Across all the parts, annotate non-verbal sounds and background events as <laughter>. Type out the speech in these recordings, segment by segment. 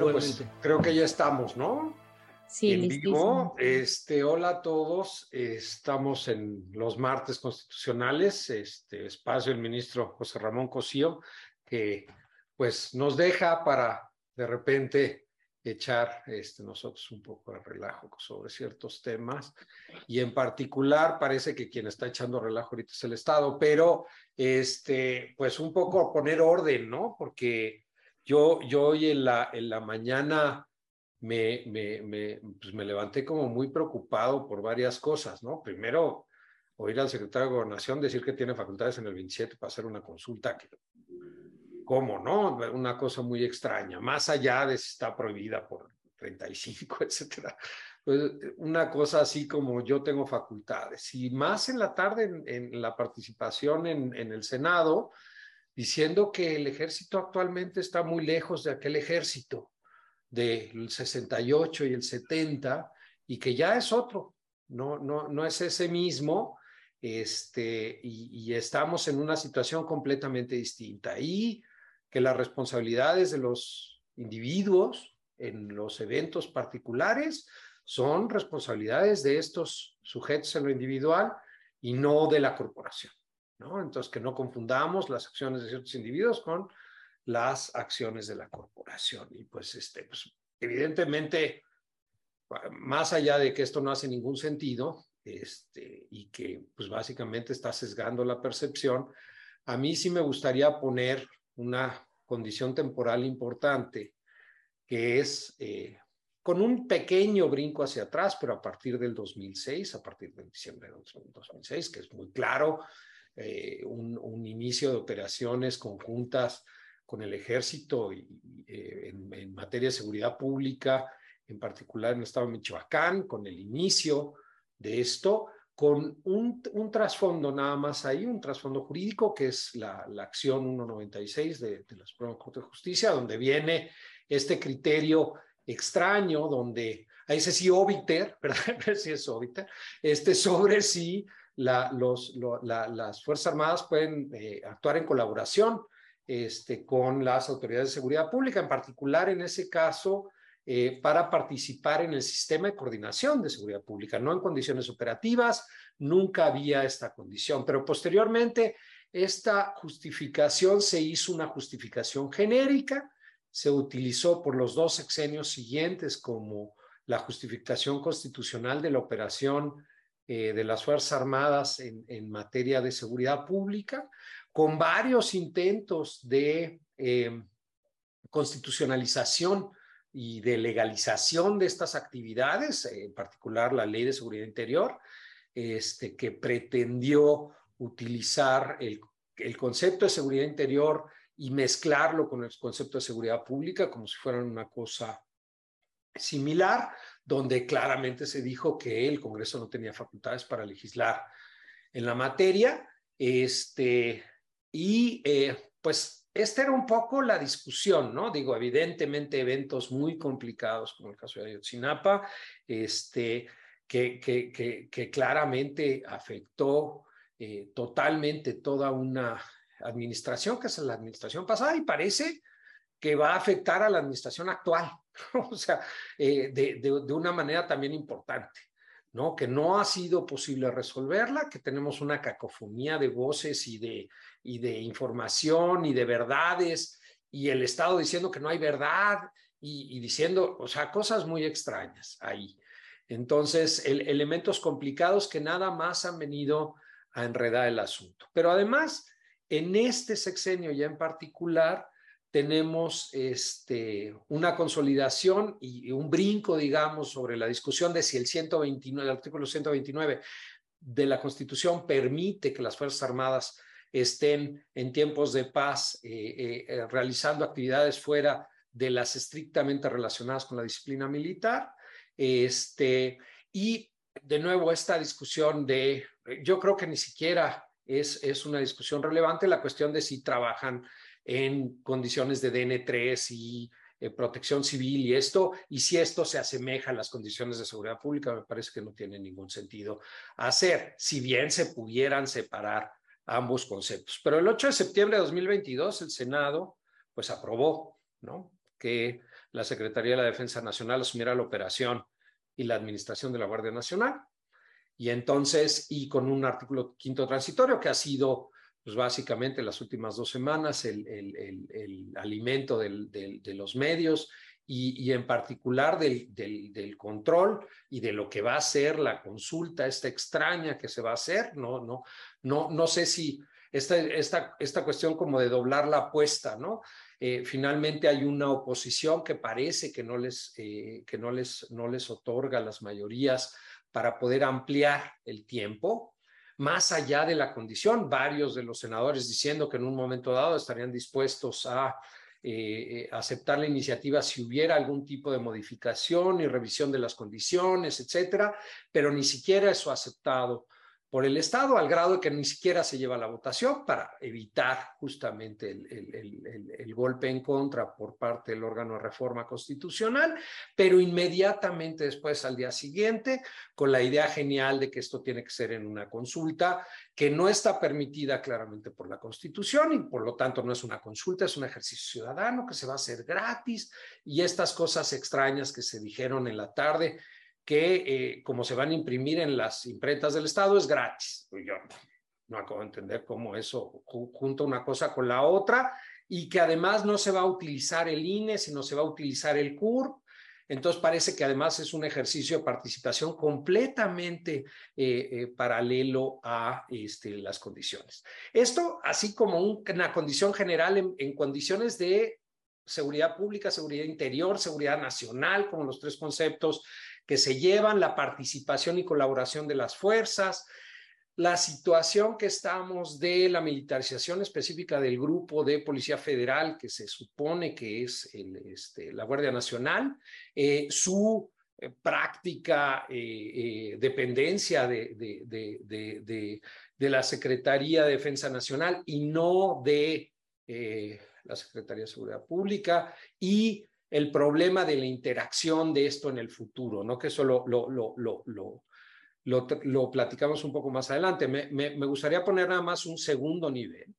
Bueno, pues creo que ya estamos, ¿no? Sí, en vivo. Este, hola a todos. Estamos en los martes constitucionales. Este espacio el ministro José Ramón Cosío, que pues nos deja para de repente echar este, nosotros un poco de relajo sobre ciertos temas y en particular parece que quien está echando relajo ahorita es el Estado, pero este, pues un poco poner orden, ¿no? Porque yo, yo hoy en la, mañana me, me, me, pues me levanté como muy preocupado por varias cosas, ¿no? Primero, oír al secretario de Gobernación decir que tiene facultades en el 27 para hacer una consulta que ¿Cómo, no? Una cosa muy extraña, más allá de si está prohibida por 35, <laughs> etcétera. Pues una cosa así como yo tengo facultades. Y más en la tarde en, la participación en, el Senado, diciendo que el ejército actualmente está muy lejos de aquel ejército del 68 y el 70 y que ya es otro, no, no, no es ese mismo. Este, y, y estamos en una situación completamente distinta. Y que las responsabilidades de los individuos en los eventos particulares son responsabilidades de estos sujetos en lo individual y no de la corporación. Entonces, que no confundamos las acciones de ciertos individuos con las acciones de la corporación. Y pues, este, pues, evidentemente, más allá de que esto no hace ningún sentido este, y que pues básicamente está sesgando la percepción, a mí sí me gustaría poner una condición temporal importante, que es eh, con un pequeño brinco hacia atrás, pero a partir del 2006, a partir de diciembre de 2006, que es muy claro, eh, un, inicio de operaciones conjuntas con el ejército eh, en, materia de seguridad pública, en particular en el estado de Michoacán, con el inicio de esto, con un, trasfondo nada más ahí, un trasfondo jurídico, que es la, acción 196 de, la Suprema Corte de Justicia, donde viene este criterio extraño, donde a ese sí obiter, <laughs> ¿verdad? sí es obiter, este sobre si las Fuerzas Armadas pueden eh, actuar en colaboración este, con las autoridades de seguridad pública, en particular en ese caso eh, para participar en el sistema de coordinación de seguridad pública, no en condiciones operativas, nunca había esta condición, pero posteriormente esta justificación se hizo una justificación genérica, se utilizó por los dos sexenios siguientes como la justificación constitucional de la operación eh, de las Fuerzas Armadas en, materia de seguridad pública, con varios intentos de eh, constitucionalización y de legalización de estas actividades, en particular la Ley de Seguridad Interior, este, que pretendió utilizar el, el concepto de seguridad interior y mezclarlo con el concepto de seguridad pública como si fueran una cosa similar, donde claramente se dijo que el Congreso no tenía facultades para legislar en la materia. Este, y eh, pues esta era un poco la discusión, ¿no? Digo, evidentemente eventos muy complicados como el caso de Ayotzinapa, este, que, que, que, que claramente afectó eh, totalmente toda una administración, que es la administración pasada, y parece que va a afectar a la administración actual, <laughs> o sea, eh, de, una manera también importante. ¿no? Que no ha sido posible resolverla, que tenemos una cacofonía de voces y de, información y de verdades, y el Estado diciendo que no hay verdad y, diciendo, o sea, cosas muy extrañas ahí. Entonces, el, elementos complicados que nada más han venido a enredar el asunto. Pero además, en este sexenio ya en particular, tenemos este, una consolidación y un brinco, digamos, sobre la discusión de si el 129, el artículo 129 de la Constitución permite que las Fuerzas Armadas estén en tiempos de paz eh, eh, realizando actividades fuera de las estrictamente relacionadas con la disciplina militar. Este, y de nuevo, esta discusión de, yo creo que ni siquiera es, es una discusión relevante la cuestión de si trabajan en condiciones de DN3 y eh, protección civil y esto, y si esto se asemeja a las condiciones de seguridad pública, me parece que no tiene ningún sentido hacer, si bien se pudieran separar ambos conceptos. Pero el 8 de septiembre de 2022 el Senado pues aprobó, ¿no? Que la Secretaría de la Defensa Nacional asumiera la operación y la administración de la Guardia Nacional. Y entonces, y con un artículo quinto transitorio que ha sido, pues básicamente las últimas dos semanas, el, el, el, alimento del, de los medios y, y en particular del, del, del, control y de lo que va a ser la consulta esta extraña que se va a hacer. No, no, no, no sé si esta, esta, esta cuestión como de doblar la apuesta, ¿no? Eh, finalmente hay una oposición que parece que no les, eh, que no les, no les otorga las mayorías para poder ampliar el tiempo, más allá de la condición, varios de los senadores diciendo que en un momento dado estarían dispuestos a eh, aceptar la iniciativa si hubiera algún tipo de modificación y revisión de las condiciones, etcétera, pero ni siquiera eso aceptado por el Estado, al grado de que ni siquiera se lleva la votación para evitar justamente el, el, golpe en contra por parte del órgano de reforma constitucional, pero inmediatamente después, al día siguiente, con la idea genial de que esto tiene que ser en una consulta que no está permitida claramente por la Constitución y por lo tanto no es una consulta, es un ejercicio ciudadano que se va a hacer gratis y estas cosas extrañas que se dijeron en la tarde que eh, como se van a imprimir en las imprentas del Estado es gratis. Yo no acabo de entender cómo eso junta una cosa con la otra y que además no se va a utilizar el INE, sino se va a utilizar el CUR. Entonces parece que además es un ejercicio de participación completamente eh, eh, paralelo a este, las condiciones. Esto, así como un, una condición general en, en condiciones de seguridad pública, seguridad interior, seguridad nacional, como los tres conceptos que se llevan, la participación y colaboración de las fuerzas, la situación que estamos de la militarización específica del grupo de Policía Federal, que se supone que es este, la Guardia Nacional, eh, su eh, práctica eh, dependencia de, de, de, de, la Secretaría de Defensa Nacional y no de la Secretaría de Seguridad Pública y el problema de la interacción de esto en el futuro, ¿no? Que eso lo, lo, lo, lo, lo platicamos un poco más adelante. Me, me, gustaría poner nada más un segundo nivel,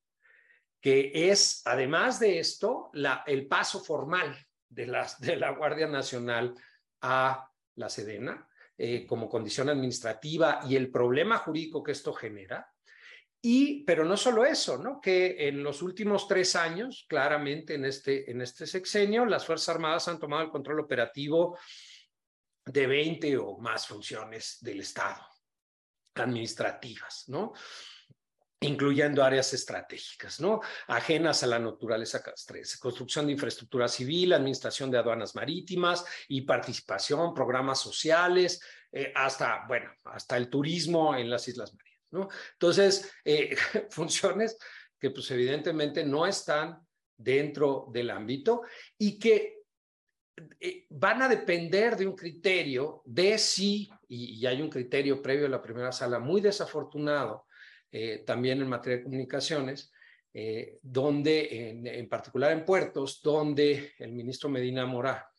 que es, además de esto, la, el paso formal de, las, de la Guardia Nacional a la Sedena eh, como condición administrativa y el problema jurídico que esto genera. Y, pero no solo eso, ¿no? Que en los últimos tres años, claramente en este, este sexenio, las Fuerzas Armadas han tomado el control operativo de 20 o más funciones del Estado, administrativas, ¿no? incluyendo áreas estratégicas, ¿no? Ajenas a la naturaleza castres, construcción de infraestructura civil, administración de aduanas marítimas y participación, programas sociales, eh, hasta, bueno, hasta el turismo en las Islas Marías. Entonces, eh, <laughs> funciones que pues evidentemente no están dentro del ámbito y que eh, van a depender de un criterio de si, y, hay un criterio previo a la primera sala muy desafortunado, eh, también en materia de comunicaciones, donde, en, en, particular en puertos, donde el ministro Medina Mora,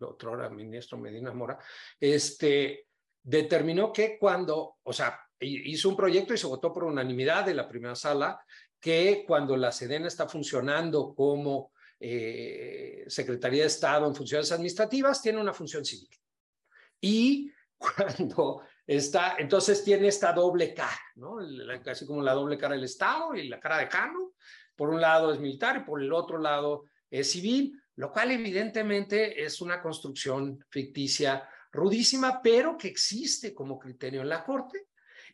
el otro era ministro Medina Mora, este, determinó que cuando, o sea, hizo un proyecto y se votó por unanimidad de la primera sala que cuando la Sedena está funcionando como eh, Secretaría de Estado en funciones administrativas, tiene una función civil. Y cuando está, entonces tiene esta doble cara, ¿no? Casi como la doble cara del Estado y la cara de Cano. Por un lado es militar y por el otro lado es civil, lo cual evidentemente es una construcción ficticia rudísima, pero que existe como criterio en la Corte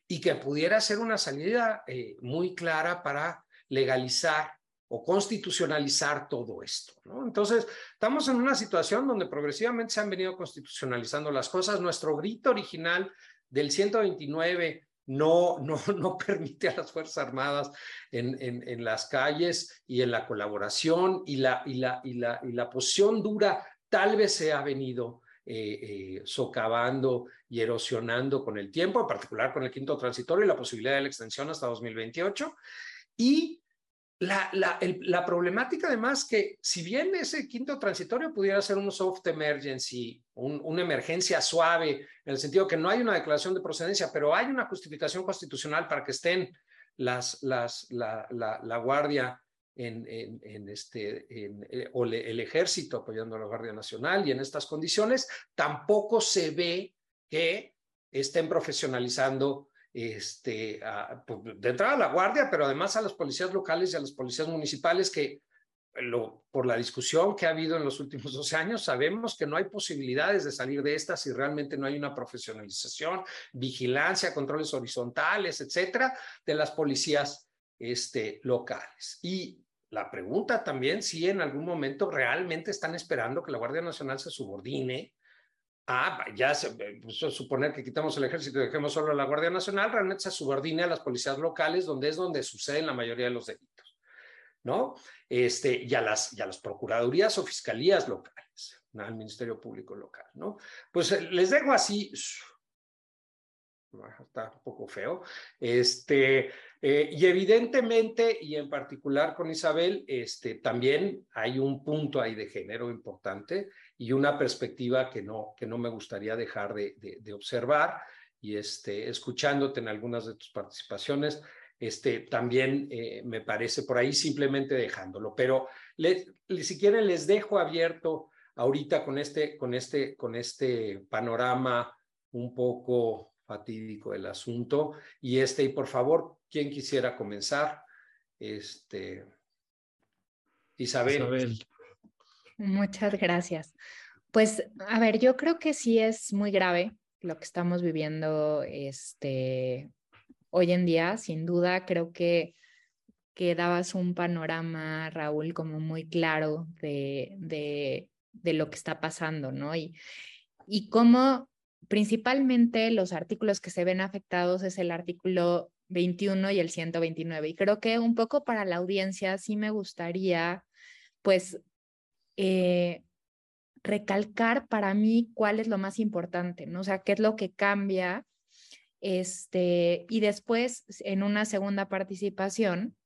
y que pudiera ser una salida eh, muy clara para legalizar o constitucionalizar todo esto. Entonces, estamos en una situación donde progresivamente se han venido constitucionalizando las cosas. Nuestro grito original del 129 no, no, <laughs> no permite a las Fuerzas Armadas en, en, en las calles y en la colaboración y la, y, la, y, la, y la posición dura tal vez se ha venido eh, eh, socavando y erosionando con el tiempo, en particular con el quinto transitorio y la posibilidad de la extensión hasta 2028. Y la, la, el, la, problemática además que si bien ese quinto transitorio pudiera ser un soft emergency, un, una emergencia suave, en el sentido que no hay una declaración de procedencia, pero hay una justificación constitucional para que estén las, las, la, la, Guardia en, en, este, eh, o el ejército apoyando a la Guardia Nacional y en estas condiciones, tampoco se ve que estén profesionalizando este, pues, de entrada a la Guardia, pero además a las policías locales y a las policías municipales que por la discusión que ha habido en los últimos 12 años, sabemos que no hay posibilidades de salir de estas si realmente no hay una profesionalización, vigilancia, controles horizontales, etcétera, de las policías este, locales. Y la pregunta también si en algún momento realmente están esperando que la Guardia Nacional se subordine a, ya se, pues, suponer que quitamos el ejército y dejemos solo a la Guardia Nacional, realmente se subordine a las policías locales, donde es donde suceden la mayoría de los delitos, ¿no? Este, y, a las, y a las procuradurías o fiscalías locales, al Ministerio Público local, ¿no? Pues eh, les dejo así, está un poco feo, este, eh, y evidentemente, y en particular con Isabel, este, también hay un punto ahí de género importante y una perspectiva que no, que no me gustaría dejar de, de, observar. Y este, escuchándote en algunas de tus participaciones, este, también eh, me parece por ahí simplemente dejándolo. Pero si quieren, les dejo abierto ahorita con este, con este, con este panorama un poco fatídico del asunto. Y este, y por favor, ¿quién quisiera comenzar? Este, Isabel. Muchas gracias. Pues, a ver, yo creo que sí es muy grave lo que estamos viviendo este, hoy en día, sin duda, creo que, que dabas un panorama, Raúl, como muy claro de, de, de lo que está pasando, ¿no? Y, y cómo principalmente los artículos que se ven afectados es el artículo 21 y el 129. Y creo que un poco para la audiencia sí me gustaría, pues, eh, recalcar para mí cuál es lo más importante, ¿no? O sea, qué es lo que cambia. Este, y después, en una segunda participación,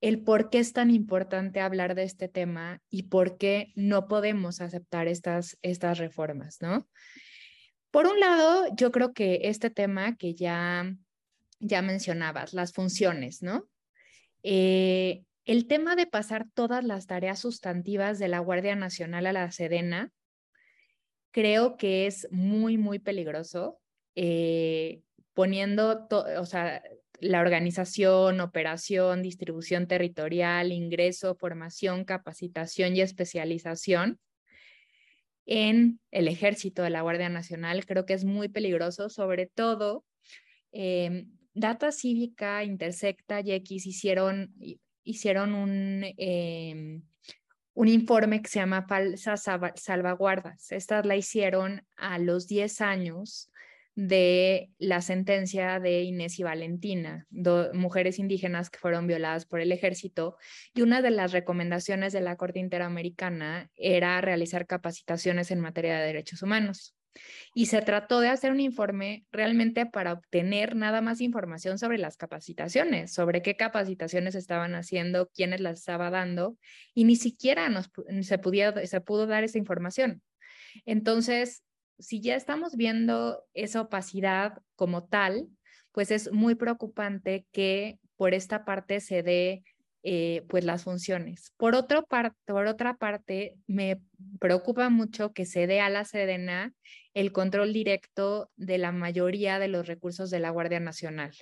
el por qué es tan importante hablar de este tema y por qué no podemos aceptar estas, estas reformas, ¿no? Por un lado, yo creo que este tema que ya, ya mencionabas, las funciones, ¿no? Eh, el tema de pasar todas las tareas sustantivas de la Guardia Nacional a la Sedena, creo que es muy, muy peligroso, eh, poniendo, o sea, la organización, operación, distribución territorial, ingreso, formación, capacitación y especialización en el ejército de la Guardia Nacional. Creo que es muy peligroso, sobre todo eh, Data Cívica, Intersecta y X hicieron, hicieron un, eh, un informe que se llama Falsas Salvaguardas. Estas la hicieron a los 10 años de la sentencia de Inés y Valentina, dos mujeres indígenas que fueron violadas por el ejército, y una de las recomendaciones de la Corte Interamericana era realizar capacitaciones en materia de derechos humanos. Y se trató de hacer un informe realmente para obtener nada más información sobre las capacitaciones, sobre qué capacitaciones estaban haciendo, quiénes las estaba dando, y ni siquiera se, se pudo dar esa información. Entonces, si ya estamos viendo esa opacidad como tal, pues es muy preocupante que por esta parte se dé eh, pues las funciones. Por, otro por otra parte, me preocupa mucho que se dé a la Sedena el control directo de la mayoría de los recursos de la Guardia Nacional.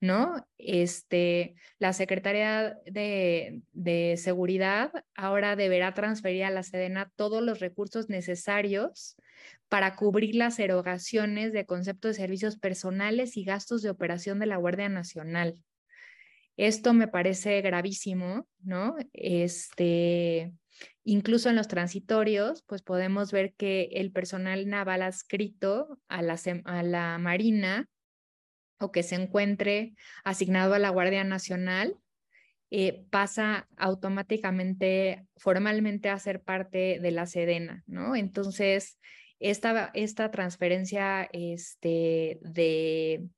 ¿no? Este, la Secretaría de, de, Seguridad ahora deberá transferir a la Sedena todos los recursos necesarios para cubrir las erogaciones de conceptos de servicios personales y gastos de operación de la Guardia Nacional. Esto me parece gravísimo, ¿no? Este, incluso en los transitorios, pues podemos ver que el personal naval adscrito a la, a la Marina o que se encuentre asignado a la Guardia Nacional eh, pasa automáticamente, formalmente a ser parte de la Sedena, ¿no? Entonces, esta, esta transferencia este, de,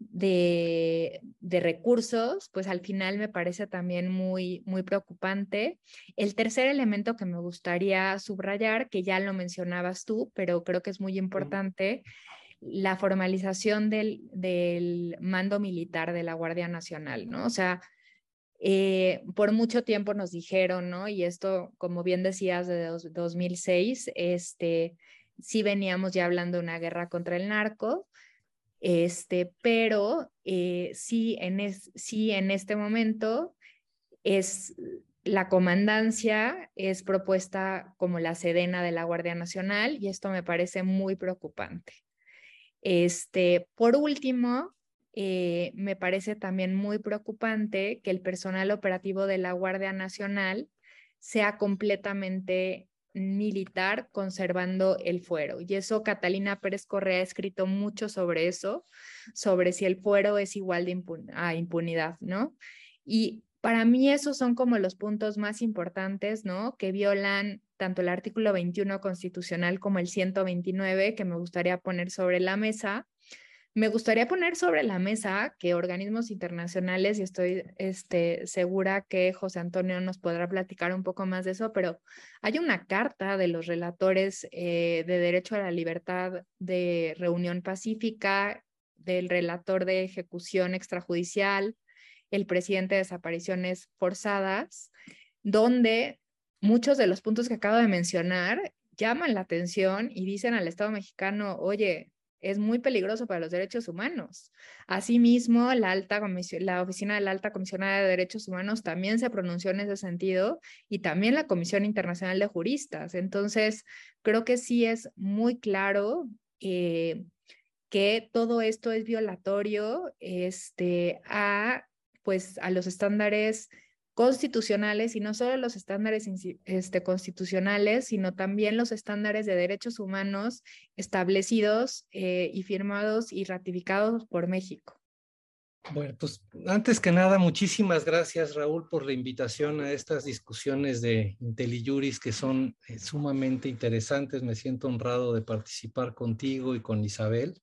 de, de, recursos, pues al final me parece también muy, muy preocupante. El tercer elemento que me gustaría subrayar, que ya lo mencionabas tú, pero creo que es muy importante, la formalización del, del mando militar de la Guardia Nacional, ¿no? O sea, Eh, por mucho tiempo nos dijeron, ¿no? Y esto, como bien decías, de 2006, este, sí veníamos ya hablando de una guerra contra el narco, este, pero eh, sí, en sí en este momento es la comandancia es propuesta como la sedena de la Guardia Nacional y esto me parece muy preocupante. Este, por último, eh, me parece también muy preocupante que el personal operativo de la Guardia Nacional sea completamente militar conservando el fuero. Y eso Catalina Pérez Correa ha escrito mucho sobre eso, sobre si el fuero es igual de a impunidad, ¿no? Y para mí esos son como los puntos más importantes, ¿no? Que violan tanto el artículo 21 constitucional como el 129 que me gustaría poner sobre la mesa. Me gustaría poner sobre la mesa que organismos internacionales, y estoy este, segura que José Antonio nos podrá platicar un poco más de eso, pero hay una carta de los relatores eh, de derecho a la libertad de reunión pacífica, del relator de ejecución extrajudicial, el presidente de desapariciones forzadas, donde muchos de los puntos que acabo de mencionar llaman la atención y dicen al Estado mexicano, oye, es muy peligroso para los derechos humanos. Asimismo, la, Oficina de la Alta Comisionada de Derechos Humanos también se pronunció en ese sentido y también la Comisión Internacional de Juristas. Entonces, creo que sí es muy claro eh, que todo esto es violatorio este, a pues a los estándares constitucionales y no solo los estándares este, constitucionales, sino también los estándares de derechos humanos establecidos eh, y firmados y ratificados por México. Bueno, pues antes que nada, muchísimas gracias Raúl por la invitación a estas discusiones de IntelliJuris que son eh, sumamente interesantes. Me siento honrado de participar contigo y con Isabel.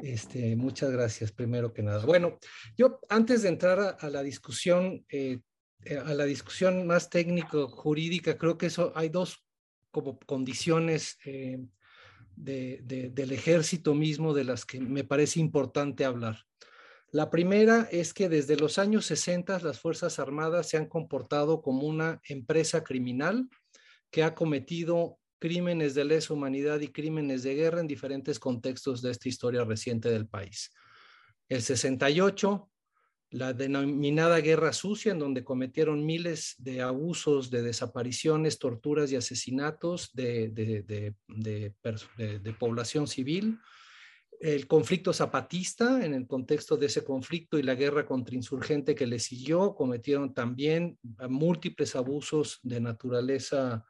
Este, muchas gracias, primero que nada. Bueno, yo antes de entrar a, la discusión, eh, a la discusión más técnico-jurídica, creo que eso hay dos como condiciones eh, del ejército mismo de las que me parece importante hablar. La primera es que desde los años 60 las Fuerzas Armadas se han comportado como una empresa criminal que ha cometido crímenes de lesa humanidad y crímenes de guerra en diferentes contextos de esta historia reciente del país. El 68, la denominada Guerra Sucia, en donde cometieron miles de abusos, de desapariciones, torturas y asesinatos de, de, población civil. El conflicto zapatista, en el contexto de ese conflicto y la guerra contra insurgente que le siguió, cometieron también múltiples abusos de naturaleza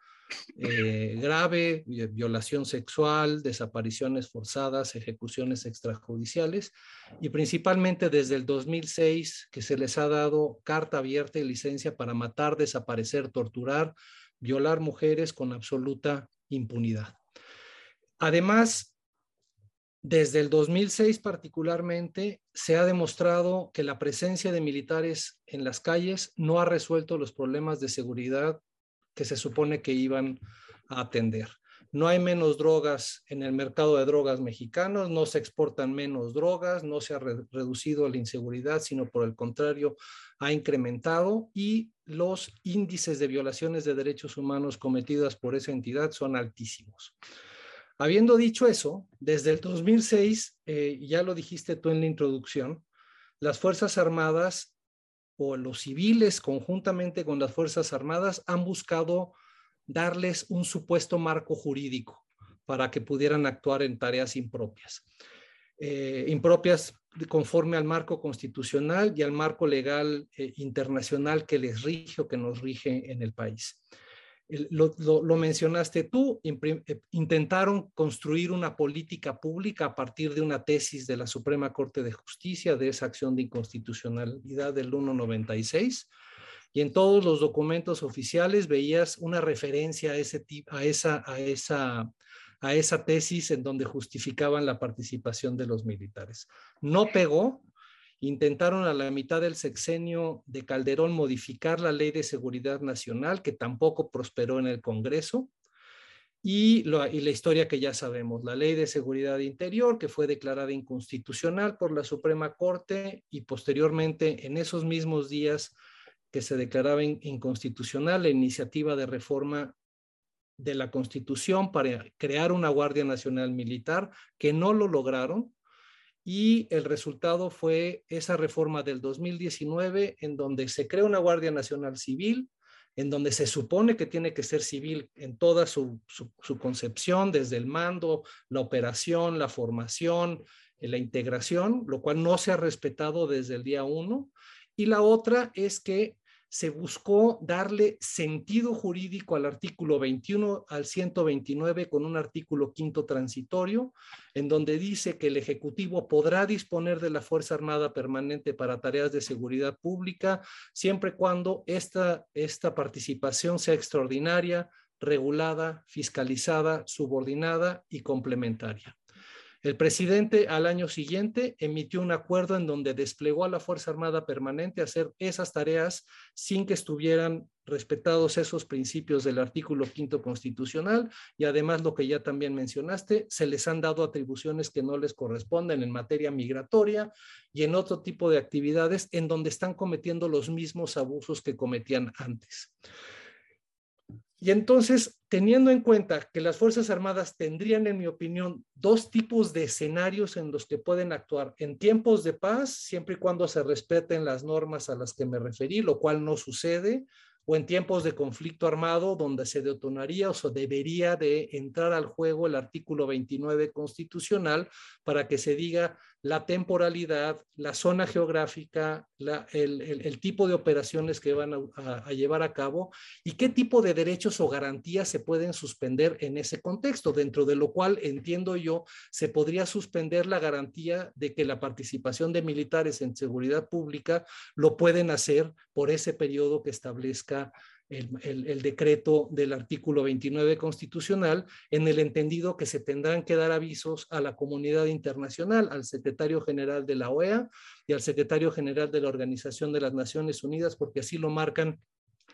eh, grave, violación sexual, desapariciones forzadas, ejecuciones extrajudiciales y principalmente desde el 2006 que se les ha dado carta abierta y licencia para matar, desaparecer, torturar, violar mujeres con absoluta impunidad. Además, desde el 2006 particularmente, se ha demostrado que la presencia de militares en las calles no ha resuelto los problemas de seguridad que se supone que iban a atender. No hay menos drogas en el mercado de drogas mexicanos, no se exportan menos drogas, no se ha reducido la inseguridad, sino por el contrario, ha incrementado y los índices de violaciones de derechos humanos cometidas por esa entidad son altísimos. Habiendo dicho eso, desde el 2006, eh, ya lo dijiste tú en la introducción, las Fuerzas Armadas los civiles conjuntamente con las Fuerzas Armadas han buscado darles un supuesto marco jurídico para que pudieran actuar en tareas impropias. Eh, impropias conforme al marco constitucional y al marco legal eh, internacional que les rige o que nos rige en el país lo, mencionaste tú, eh, intentaron construir una política pública a partir de una tesis de la Suprema Corte de Justicia de esa acción de inconstitucionalidad del 196 y en todos los documentos oficiales veías una referencia a, ese, a, esa, a, esa, a esa tesis en donde justificaban la participación de los militares. No pegó, Intentaron a la mitad del sexenio de Calderón modificar la ley de seguridad nacional, que tampoco prosperó en el Congreso. Y, la historia que ya sabemos, la ley de seguridad interior, que fue declarada inconstitucional por la Suprema Corte y posteriormente en esos mismos días que se declaraba inconstitucional la iniciativa de reforma de la Constitución para crear una Guardia Nacional Militar, que no lo lograron. Y el resultado fue esa reforma del 2019, en donde se crea una Guardia Nacional Civil, en donde se supone que tiene que ser civil en toda su, concepción, desde el mando, la operación, la formación, la integración, lo cual no se ha respetado desde el día uno. Y la otra es que se buscó darle sentido jurídico al artículo 21 al 129 con un artículo quinto transitorio, en donde dice que el Ejecutivo podrá disponer de la Fuerza Armada Permanente para tareas de seguridad pública, siempre y cuando esta, esta participación sea extraordinaria, regulada, fiscalizada, subordinada y complementaria. El presidente al año siguiente emitió un acuerdo en donde desplegó a la Fuerza Armada Permanente a hacer esas tareas sin que estuvieran respetados esos principios del artículo quinto constitucional y además lo que ya también mencionaste, se les han dado atribuciones que no les corresponden en materia migratoria y en otro tipo de actividades en donde están cometiendo los mismos abusos que cometían antes. Y entonces, teniendo en cuenta que las Fuerzas Armadas tendrían, en mi opinión, dos tipos de escenarios en los que pueden actuar en tiempos de paz, siempre y cuando se respeten las normas a las que me referí, lo cual no sucede, o en tiempos de conflicto armado donde se detonaría o se debería de entrar al juego el artículo 29 constitucional para que se diga la temporalidad, la zona geográfica, el, tipo de operaciones que van a, llevar a cabo y qué tipo de derechos o garantías se pueden suspender en ese contexto, dentro de lo cual entiendo yo se podría suspender la garantía de que la participación de militares en seguridad pública lo pueden hacer por ese periodo que establezca el, decreto del artículo 29 constitucional en el entendido que se tendrán que dar avisos a la comunidad internacional, al secretario general de la OEA y al secretario general de la Organización de las Naciones Unidas, porque así lo marcan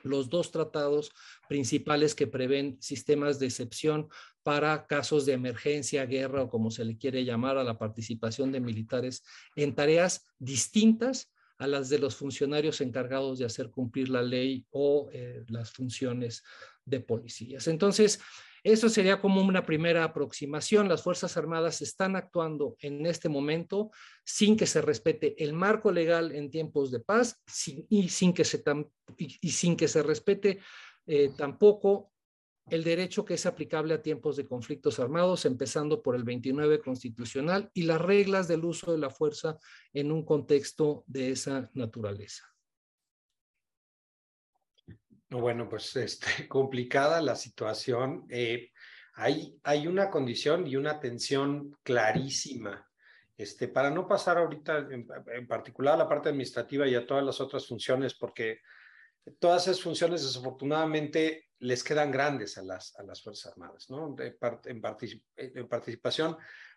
los dos tratados principales que prevén sistemas de excepción para casos de emergencia, guerra o como se le quiere llamar a la participación de militares en tareas distintas a las de los funcionarios encargados de hacer cumplir la ley o eh, las funciones de policías. Entonces, eso sería como una primera aproximación. Las Fuerzas Armadas están actuando en este momento sin que se respete el marco legal en tiempos de paz y, sin que se y, sin que se respete eh, tampoco el derecho que es aplicable a tiempos de conflictos armados, empezando por el 29 constitucional y las reglas del uso de la fuerza en un contexto de esa naturaleza. Bueno, pues este, <laughs> complicada la situación. Eh, hay, hay una condición y una tensión clarísima. Este, para no pasar ahorita en, en particular a la parte administrativa y a todas las otras funciones, porque todas esas funciones desafortunadamente les quedan grandes a las, a las Fuerzas Armadas, ¿no? en, participación,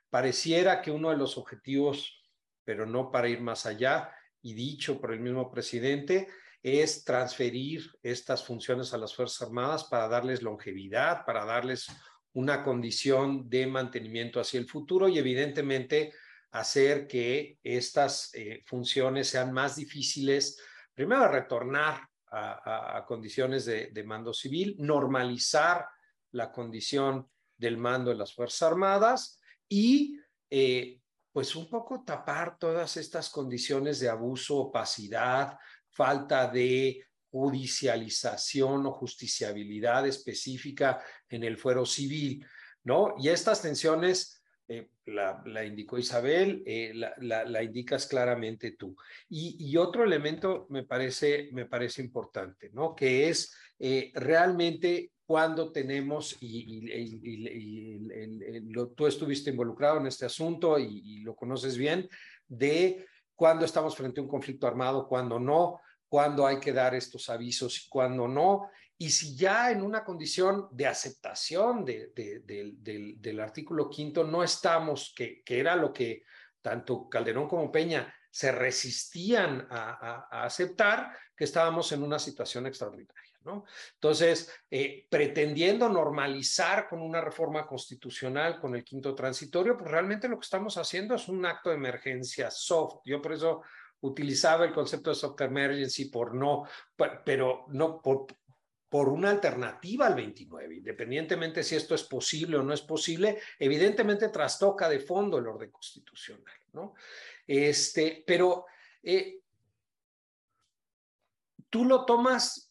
pareciera que uno de los objetivos, pero no para ir más allá, y dicho por el mismo presidente, es transferir estas funciones a las Fuerzas Armadas para darles longevidad, para darles una condición de mantenimiento hacia el futuro y evidentemente hacer que estas eh, funciones sean más difíciles, primero retornar a, condiciones de, mando civil, normalizar la condición del mando de las Fuerzas Armadas y eh, pues un poco tapar todas estas condiciones de abuso, opacidad, falta de judicialización o justiciabilidad específica en el fuero civil, ¿no? Y estas tensiones eh, la, indicó Isabel, eh, la, indicas claramente tú. Y, otro elemento me parece, me parece importante, ¿no? Que es eh, realmente cuando tenemos, y, tú estuviste involucrado en este asunto y, lo conoces bien, de cuando estamos frente a un conflicto armado, cuando no, cuando hay que dar estos avisos y cuando no, y si ya en una condición de aceptación del, artículo quinto no estamos, que, era lo que tanto Calderón como Peña se resistían a, aceptar, que estábamos en una situación extraordinaria. ¿no? Entonces, eh, pretendiendo normalizar con una reforma constitucional, con el quinto transitorio, pues realmente lo que estamos haciendo es un acto de emergencia soft. Yo por eso utilizaba el concepto de soft emergency por no, pero no por, por una alternativa al 29, independientemente si esto es posible o no es posible, evidentemente trastoca de fondo el orden constitucional, ¿no? Este, pero eh, tú lo tomas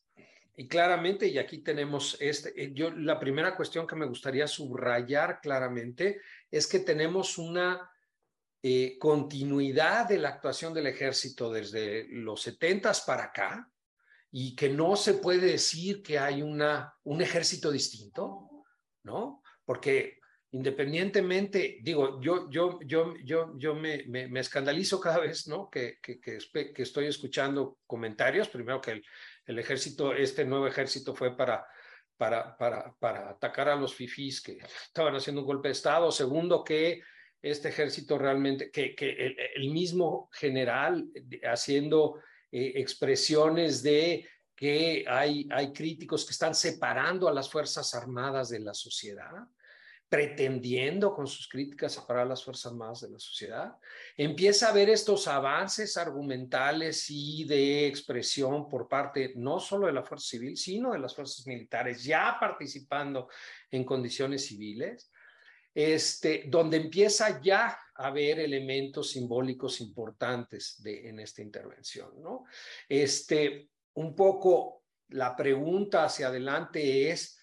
y claramente, y aquí tenemos este, eh, yo la primera cuestión que me gustaría subrayar claramente es que tenemos una eh, continuidad de la actuación del ejército desde los setentas para acá y que no se puede decir que hay una, un ejército distinto, ¿no? Porque independientemente, digo, yo, yo, yo, yo, yo me, me, escandalizo cada vez, ¿no? Que, que, que, estoy escuchando comentarios, primero que el, el, ejército, este nuevo ejército fue para, para, para, para atacar a los fifís que estaban haciendo un golpe de Estado, segundo que este ejército realmente, que, que el, el mismo general haciendo eh, expresiones de que hay, hay críticos que están separando a las Fuerzas Armadas de la sociedad, pretendiendo con sus críticas separar a las Fuerzas Armadas de la sociedad, empieza a ver estos avances argumentales y de expresión por parte no solo de la Fuerza Civil, sino de las fuerzas militares ya participando en condiciones civiles, este, donde empieza ya haber elementos simbólicos importantes en esta intervención, ¿no? Este, un poco la pregunta hacia adelante es,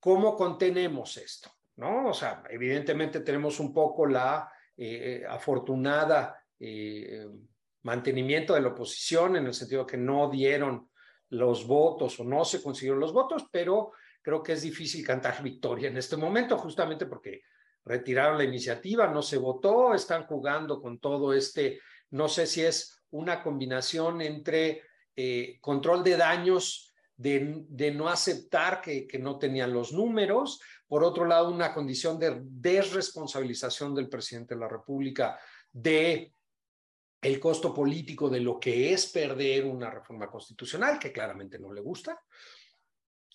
¿cómo contenemos esto? ¿no? O sea, evidentemente tenemos un poco la eh, afortunada eh, mantenimiento de la oposición en el sentido que no dieron los votos o no se consiguieron los votos, pero creo que es difícil cantar victoria en este momento, justamente porque retiraron la iniciativa, no se votó, están jugando con todo este, no sé si es una combinación entre eh, control de daños de, no aceptar que, no tenían los números, por otro lado, una condición de desresponsabilización del presidente de la República de el costo político de lo que es perder una reforma constitucional, que claramente no le gusta.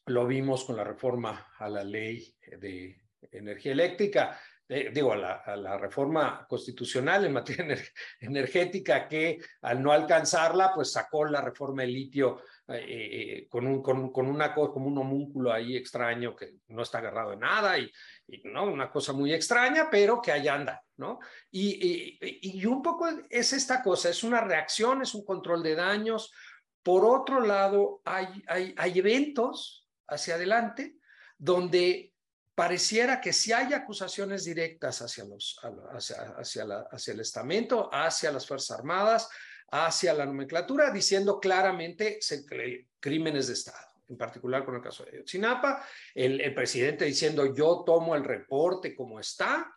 Lo vimos con la reforma a la ley de energía eléctrica, eh, digo, a la, reforma constitucional en materia energética, que al no alcanzarla, pues sacó la reforma del litio eh, eh, con, un, con, con, una como un homúnculo ahí extraño que no está agarrado de nada y, no una cosa muy extraña pero que ahí anda no y, y, un poco es esta cosa es una reacción es un control de daños. Por otro lado hay hay, hay eventos hacia adelante donde pareciera que si hay acusaciones directas hacia los hacia, hacia, el estamento hacia las fuerzas armadas hacia la nomenclatura, diciendo claramente crímenes de Estado, en particular con el caso de Ayotzinapa, el, presidente diciendo yo tomo el reporte como está,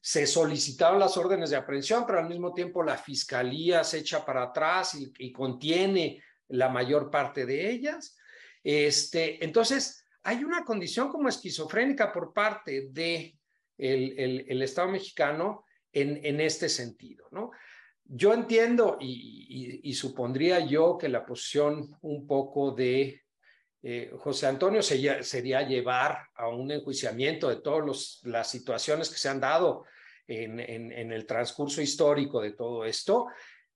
se solicitaron las órdenes de aprehensión, pero al mismo tiempo la fiscalía se echa para atrás y, contiene la mayor parte de ellas. Este, entonces, hay una condición como esquizofrénica por parte de Estado mexicano en, este sentido, ¿no? Yo entiendo y, supondría yo que la posición un poco de eh, José Antonio sería, llevar a un enjuiciamiento de todas las situaciones que se han dado en, el transcurso histórico de todo esto.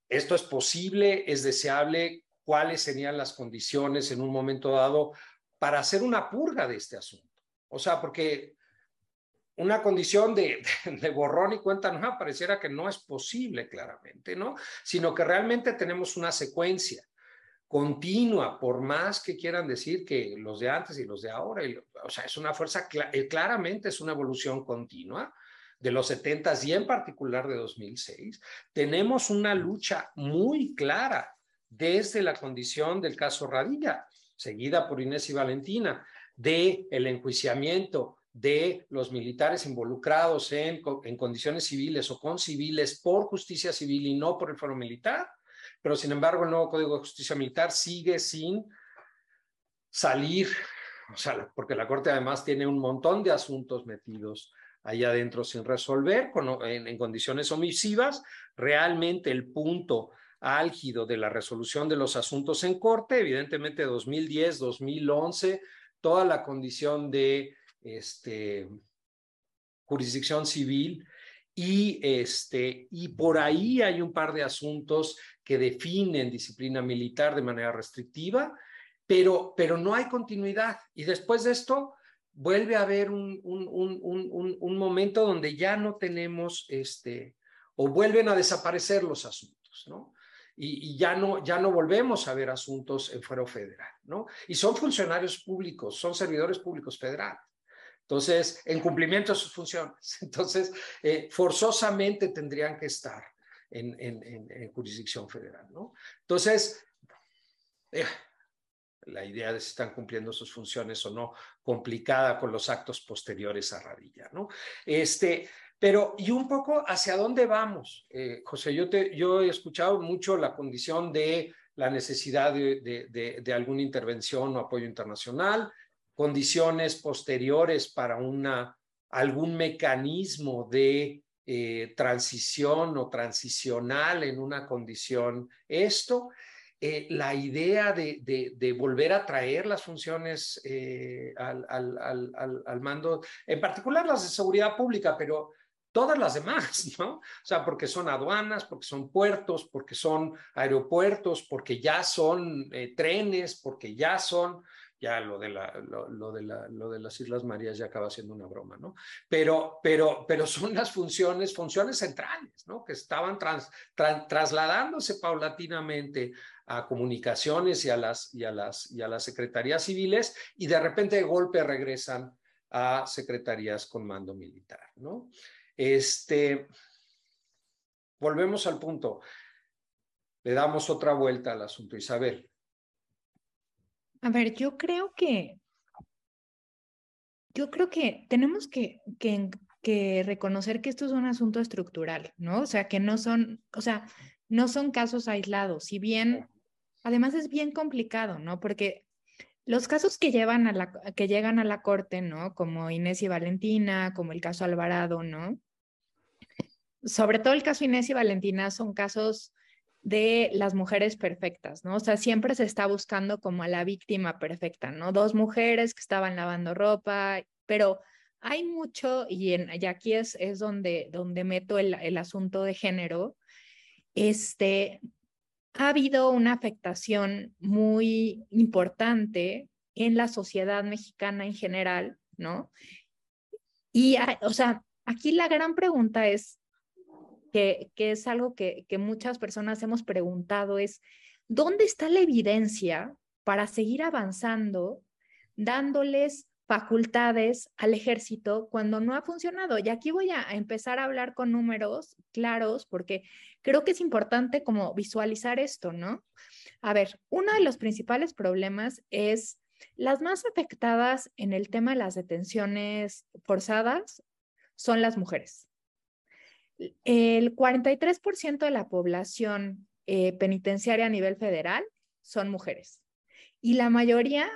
Esto es posible, es deseable. ¿Cuáles serían las condiciones en un momento dado para hacer una purga de este asunto? O sea, porque una condición de, borrón y cuenta nueva pareciera que no es posible claramente, ¿no? Sino que realmente tenemos una secuencia continua, por más que quieran decir que los de antes y los de ahora, o sea, es una fuerza, eh, claramente es una evolución continua de los 70 y en particular de 2006. Tenemos una lucha muy clara desde la condición del caso Radilla, seguida por Inés y Valentina, de el enjuiciamiento de los militares involucrados en, en condiciones civiles o con civiles por justicia civil y no por el foro militar, pero sin embargo el nuevo Código de Justicia Militar sigue sin salir, o sea, porque la Corte además tiene un montón de asuntos metidos ahí adentro sin resolver en, en condiciones omisivas. Realmente el punto álgido de la resolución de los asuntos en corte, evidentemente 2010, 2011, toda la condición de este, jurisdicción civil y, este, y por ahí hay un par de asuntos que definen disciplina militar de manera restrictiva, pero, pero no hay continuidad. Y después de esto vuelve a haber un, un, un, un momento donde ya no tenemos, este, o vuelven a desaparecer los asuntos, ¿no? Y, ya no ya no volvemos a ver asuntos en fuero federal, ¿no? Y son funcionarios públicos, son servidores públicos federales. Entonces, en cumplimiento de sus funciones. <laughs> Entonces, eh, forzosamente tendrían que estar en, en, en, jurisdicción federal, ¿no? Entonces, eh, la idea de si están cumpliendo sus funciones o no, complicada con los actos posteriores a Radilla, ¿no? Este, pero, y un poco hacia dónde vamos, eh, José, yo, te, he escuchado mucho la condición de la necesidad de, alguna intervención o apoyo internacional, condiciones posteriores para una, algún mecanismo de eh, transición o transicional en una condición esto. Eh, la idea de, volver a traer las funciones eh, al, mando, en particular las de seguridad pública, pero todas las demás, ¿no? O sea, porque son aduanas, porque son puertos, porque son aeropuertos, porque ya son eh, trenes, porque ya son ya lo de, la, lo, de la, lo de las Islas Marías ya acaba siendo una broma, ¿no? Pero, pero, pero son las funciones, funciones centrales, ¿no? Que estaban trasladándose paulatinamente a comunicaciones y a, las, y, a las, y a las secretarías civiles y de repente de golpe regresan a secretarías con mando militar, ¿no? Este, volvemos al punto. Le damos otra vuelta al asunto, Isabel. A ver, yo creo que, yo creo que tenemos que, que, reconocer que esto es un asunto estructural, ¿no? O sea, que no son, o sea, no son casos aislados, si bien, además es bien complicado, ¿no? Porque los casos que, llevan a la, que llegan a la corte, ¿no? Como Inés y Valentina, como el caso Alvarado, ¿no? Sobre todo el caso Inés y Valentina son casos de las mujeres perfectas, ¿no? O sea, siempre se está buscando como a la víctima perfecta, ¿no? Dos mujeres que estaban lavando ropa, pero hay mucho, y, aquí es, es donde, donde meto el, el asunto de género, este, ha habido una afectación muy importante en la sociedad mexicana en general, ¿no? Y, o sea, aquí la gran pregunta es, que, es algo que, que muchas personas hemos preguntado, es, ¿dónde está la evidencia para seguir avanzando, dándoles facultades al ejército cuando no ha funcionado. Y aquí voy a empezar a hablar con números claros porque creo que es importante como visualizar esto, ¿no? A ver, uno de los principales problemas es las más afectadas en el tema de las detenciones forzadas son las mujeres. El 43% de la población eh, penitenciaria a nivel federal son mujeres y la mayoría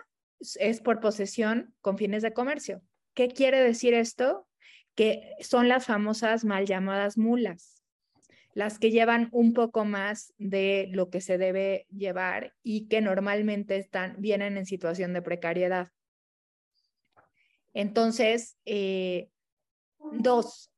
es por posesión con fines de comercio. ¿Qué quiere decir esto? Que son las famosas mal llamadas mulas, las que llevan un poco más de lo que se debe llevar y que normalmente están, vienen en situación de precariedad. Entonces, eh, dos,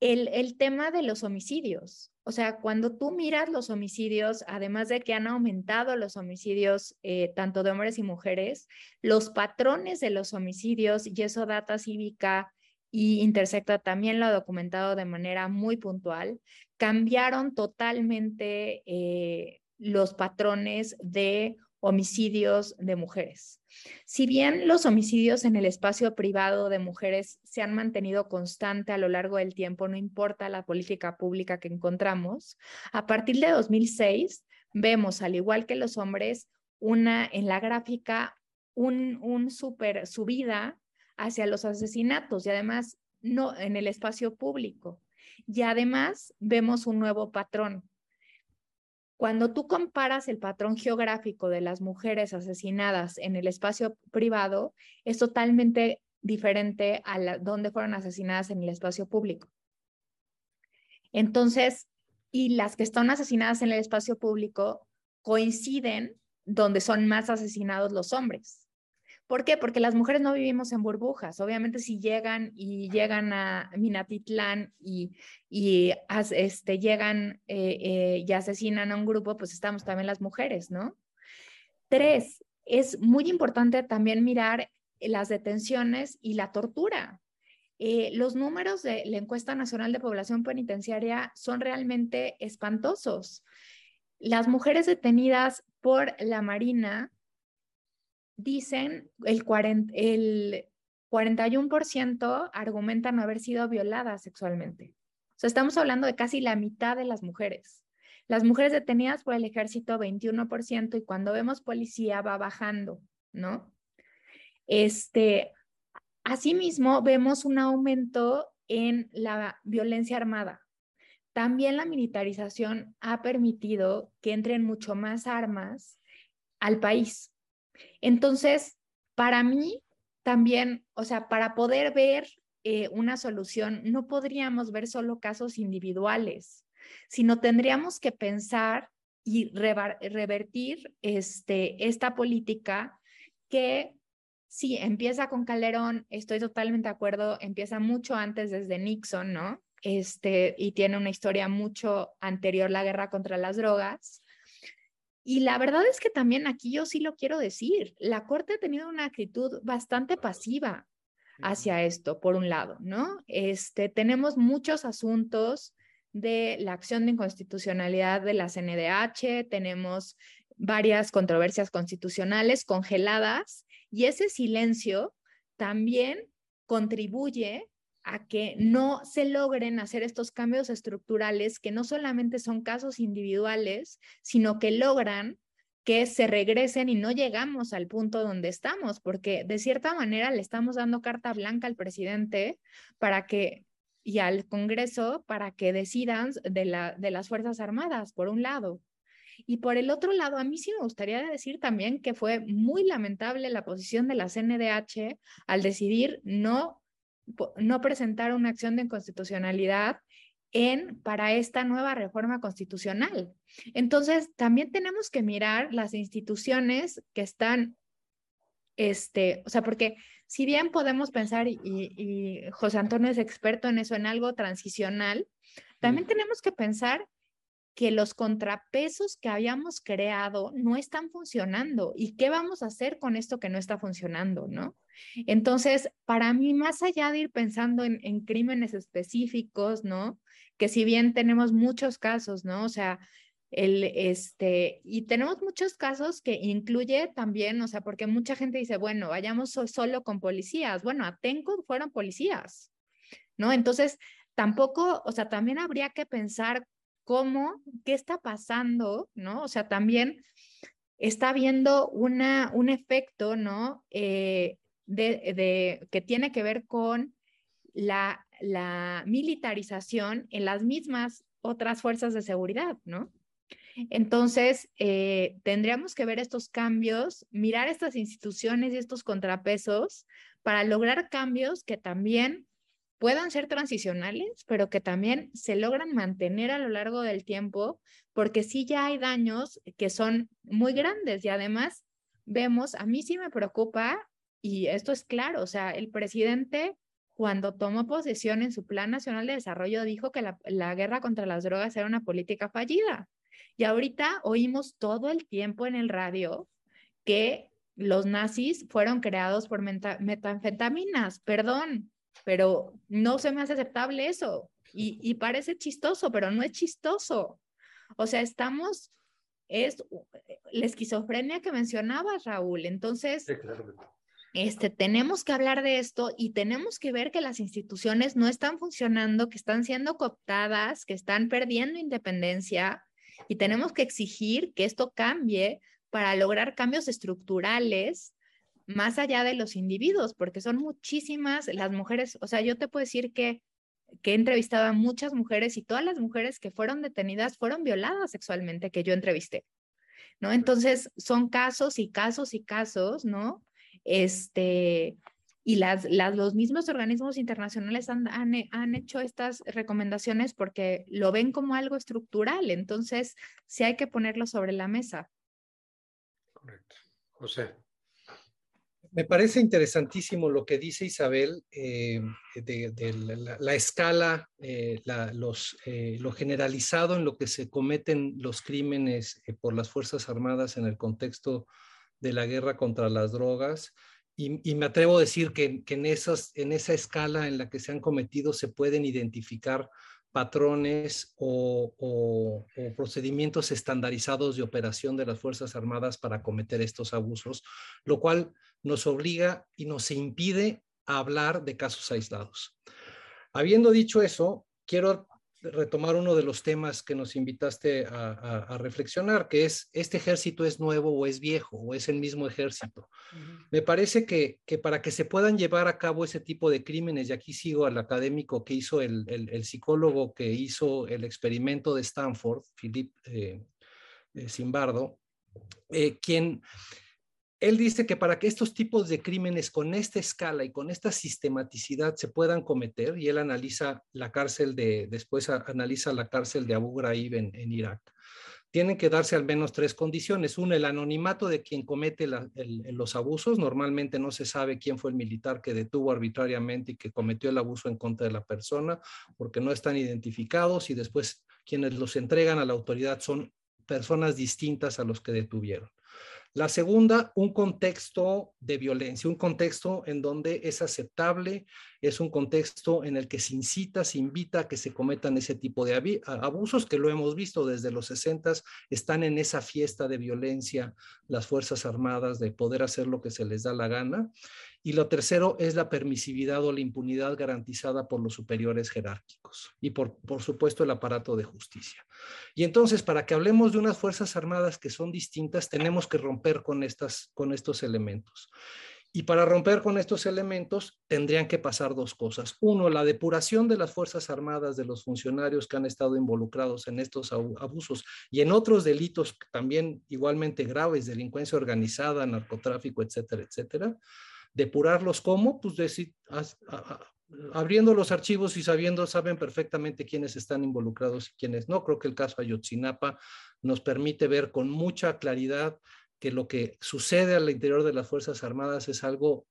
el, tema de los homicidios. O sea, cuando tú miras los homicidios, además de que han aumentado los homicidios eh, tanto de hombres y mujeres, los patrones de los homicidios, y eso Data Cívica y Intersecta también lo ha documentado de manera muy puntual, cambiaron totalmente eh, los patrones de homicidios de mujeres. Si bien los homicidios en el espacio privado de mujeres se han mantenido constante a lo largo del tiempo, no importa la política pública que encontramos, a partir de 2006 vemos, al igual que los hombres, una en la gráfica, un, un super subida hacia los asesinatos y además no en el espacio público. Y además vemos un nuevo patrón cuando tú comparas el patrón geográfico de las mujeres asesinadas en el espacio privado, es totalmente diferente a donde fueron asesinadas en el espacio público. Entonces, y las que están asesinadas en el espacio público coinciden donde son más asesinados los hombres. ¿Por qué? Porque las mujeres no vivimos en burbujas. Obviamente si llegan y llegan a Minatitlán y, y este, llegan eh, eh, y asesinan a un grupo, pues estamos también las mujeres, ¿no? Tres, es muy importante también mirar las detenciones y la tortura. Eh, los números de la encuesta nacional de población penitenciaria son realmente espantosos. Las mujeres detenidas por la Marina dicen el, 40, el 41% argumentan haber sido violadas sexualmente. O sea, estamos hablando de casi la mitad de las mujeres. Las mujeres detenidas por el ejército, 21%, y cuando vemos policía va bajando, ¿no? Este, asimismo, vemos un aumento en la violencia armada. También la militarización ha permitido que entren mucho más armas al país. Entonces, para mí, también, o sea, para poder ver eh, una solución, no podríamos ver solo casos individuales, sino tendríamos que pensar y revertir este, esta política que sí, empieza con Calderón, estoy totalmente de acuerdo, empieza mucho antes desde Nixon, ¿no? Este, y tiene una historia mucho anterior la guerra contra las drogas. Y la verdad es que también aquí yo sí lo quiero decir, la Corte ha tenido una actitud bastante pasiva hacia esto, por un lado, ¿no? Este, tenemos muchos asuntos de la acción de inconstitucionalidad de la CNDH, tenemos varias controversias constitucionales congeladas y ese silencio también contribuye a que no se logren hacer estos cambios estructurales que no solamente son casos individuales, sino que logran que se regresen y no llegamos al punto donde estamos, porque de cierta manera le estamos dando carta blanca al presidente para que y al Congreso para que decidan de, la, de las Fuerzas Armadas, por un lado. Y por el otro lado, a mí sí me gustaría decir también que fue muy lamentable la posición de la CNDH al decidir no no presentar una acción de inconstitucionalidad en, para esta nueva reforma constitucional. Entonces, también tenemos que mirar las instituciones que están, este, o sea, porque si bien podemos pensar, y, y José Antonio es experto en eso, en algo transicional, también tenemos que pensar que los contrapesos que habíamos creado no están funcionando y qué vamos a hacer con esto que no está funcionando, ¿no? Entonces, para mí, más allá de ir pensando en, en crímenes específicos, ¿no? Que si bien tenemos muchos casos, ¿no? O sea, el, este, y tenemos muchos casos que incluye también, o sea, porque mucha gente dice, bueno, vayamos solo con policías. Bueno, Atenco fueron policías, ¿no? Entonces, tampoco, o sea, también habría que pensar cómo, qué está pasando, ¿no? O sea, también está habiendo una, un efecto, ¿no? Eh, de, que tiene que ver con la, la militarización en las mismas otras fuerzas de seguridad, ¿no? Entonces, eh, tendríamos que ver estos cambios, mirar estas instituciones y estos contrapesos para lograr cambios que también puedan ser transicionales, pero que también se logran mantener a lo largo del tiempo, porque sí ya hay daños que son muy grandes y además vemos, a mí sí me preocupa, y esto es claro, o sea, el presidente cuando tomó posesión en su Plan Nacional de Desarrollo dijo que la, la guerra contra las drogas era una política fallida. Y ahorita oímos todo el tiempo en el radio que los nazis fueron creados por metanfetaminas. Perdón, pero no se me hace aceptable eso. Y, parece chistoso, pero no es chistoso. O sea, estamos, es la esquizofrenia que mencionabas, Raúl. Entonces, este, tenemos que hablar de esto y tenemos que ver que las instituciones no están funcionando, que están siendo cooptadas, que están perdiendo independencia y tenemos que exigir que esto cambie para lograr cambios estructurales más allá de los individuos, porque son muchísimas las mujeres, o sea, yo te puedo decir que, que he entrevistado a muchas mujeres y todas las mujeres que fueron detenidas fueron violadas sexualmente que yo entrevisté, ¿no? Entonces, son casos y casos y casos, ¿no? Este, y las, las, los mismos organismos internacionales han, han, han, hecho estas recomendaciones porque lo ven como algo estructural, entonces sí hay que ponerlo sobre la mesa. Correcto. José. Me parece interesantísimo lo que dice Isabel eh, de, la, escala, eh, eh, lo generalizado en lo que se cometen los crímenes por las Fuerzas Armadas en el contexto de la guerra contra las drogas. Y, me atrevo a decir que, en esa escala en la que se han cometido se pueden identificar patrones o, procedimientos estandarizados de operación de las Fuerzas Armadas para cometer estos abusos, lo cual nos obliga y nos impide hablar de casos aislados. Habiendo dicho eso, quiero retomar uno de los temas que nos invitaste a, reflexionar, que es, ¿este ejército es nuevo o es viejo o es el mismo ejército? Me parece que, para que se puedan llevar a cabo ese tipo de crímenes, y aquí sigo al académico que hizo el, psicólogo que hizo el experimento de Stanford, Philip eh, eh, Zimbardo, eh, quien él dice que para que estos tipos de crímenes con esta escala y con esta sistematicidad se puedan cometer, y él analiza la cárcel de, después analiza la cárcel de Abu Ghraib en, Irak, tienen que darse al menos tres condiciones. Uno, el anonimato de quien comete los abusos. Normalmente no se sabe quién fue el militar que detuvo arbitrariamente y que cometió el abuso en contra de la persona, porque no están identificados y después quienes los entregan a la autoridad son personas distintas a los que detuvieron. La segunda, un contexto de violencia, un contexto en donde es aceptable, es un contexto en el que se incita, se invita a que se cometan ese tipo de abusos que lo hemos visto desde los 60, están en esa fiesta de violencia las Fuerzas Armadas de poder hacer lo que se les da la gana. Y lo tercero es la permisividad o la impunidad garantizada por los superiores jerárquicos y por, por supuesto el aparato de justicia. Y entonces, para que hablemos de unas Fuerzas Armadas que son distintas, tenemos que romper con, estas, con estos elementos. Y para romper con estos elementos tendrían que pasar dos cosas. Uno, la depuración de las Fuerzas Armadas de los funcionarios que han estado involucrados en estos abusos y en otros delitos también igualmente graves, delincuencia organizada, narcotráfico, etcétera, etcétera depurarlos cómo, pues decir, abriendo los archivos y sabiendo, saben perfectamente quiénes están involucrados y quiénes no. Creo que el caso Ayotzinapa nos permite ver con mucha claridad que lo que sucede al interior de las Fuerzas Armadas es algo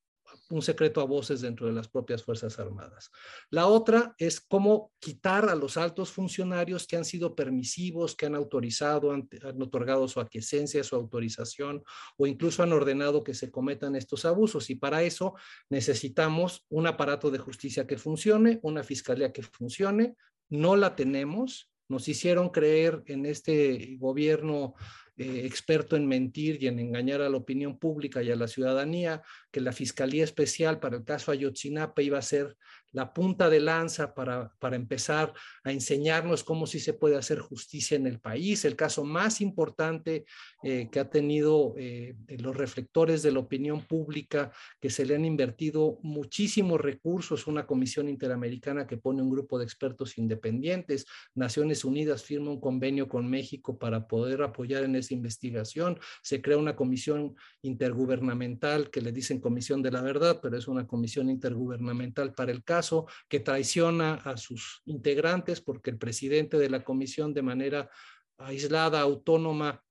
un secreto a voces dentro de las propias Fuerzas Armadas. La otra es cómo quitar a los altos funcionarios que han sido permisivos, que han autorizado, han, otorgado su aquiescencia, su autorización o incluso han ordenado que se cometan estos abusos. Y para eso necesitamos un aparato de justicia que funcione, una fiscalía que funcione. No la tenemos. Nos hicieron creer en este gobierno eh, experto en mentir y en engañar a la opinión pública y a la ciudadanía, que la Fiscalía Especial para el caso Ayotzinapa iba a ser la punta de lanza para, para empezar a enseñarnos cómo se puede hacer justicia en el país. El caso más importante eh, que ha tenido eh, los reflectores de la opinión pública, que se le han invertido muchísimos recursos, una comisión interamericana que pone un grupo de expertos independientes, Naciones Unidas firma un convenio con México para poder apoyar en esa investigación, se crea una comisión intergubernamental que le dicen Comisión de la Verdad, pero es una comisión intergubernamental para el caso que traiciona a sus integrantes porque el presidente de la comisión de manera aislada, autónoma,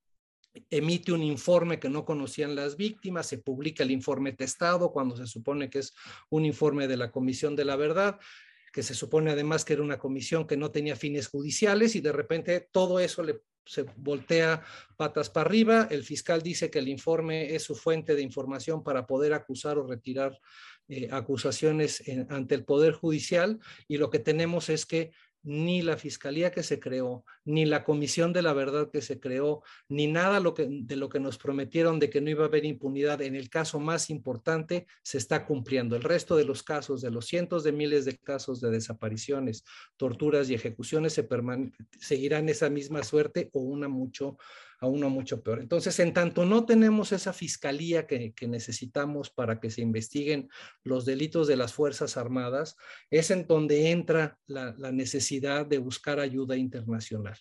emite un informe que no conocían las víctimas, se publica el informe testado cuando se supone que es un informe de la Comisión de la Verdad, que se supone además que era una comisión que no tenía fines judiciales y de repente todo eso se voltea patas para arriba, el fiscal dice que el informe es su fuente de información para poder acusar o retirar eh, acusaciones ante el Poder Judicial y lo que tenemos es que ni la fiscalía que se creó, ni la comisión de la verdad que se creó, ni nada de lo que nos prometieron de que no iba a haber impunidad en el caso más importante se está cumpliendo. El resto de los casos, de los cientos de miles de casos de desapariciones, torturas y ejecuciones, se seguirán esa misma suerte o una mucho a uno mucho peor. Entonces, en tanto no tenemos esa fiscalía que, necesitamos para que se investiguen los delitos de las Fuerzas Armadas, es en donde entra la, la necesidad de buscar ayuda internacional.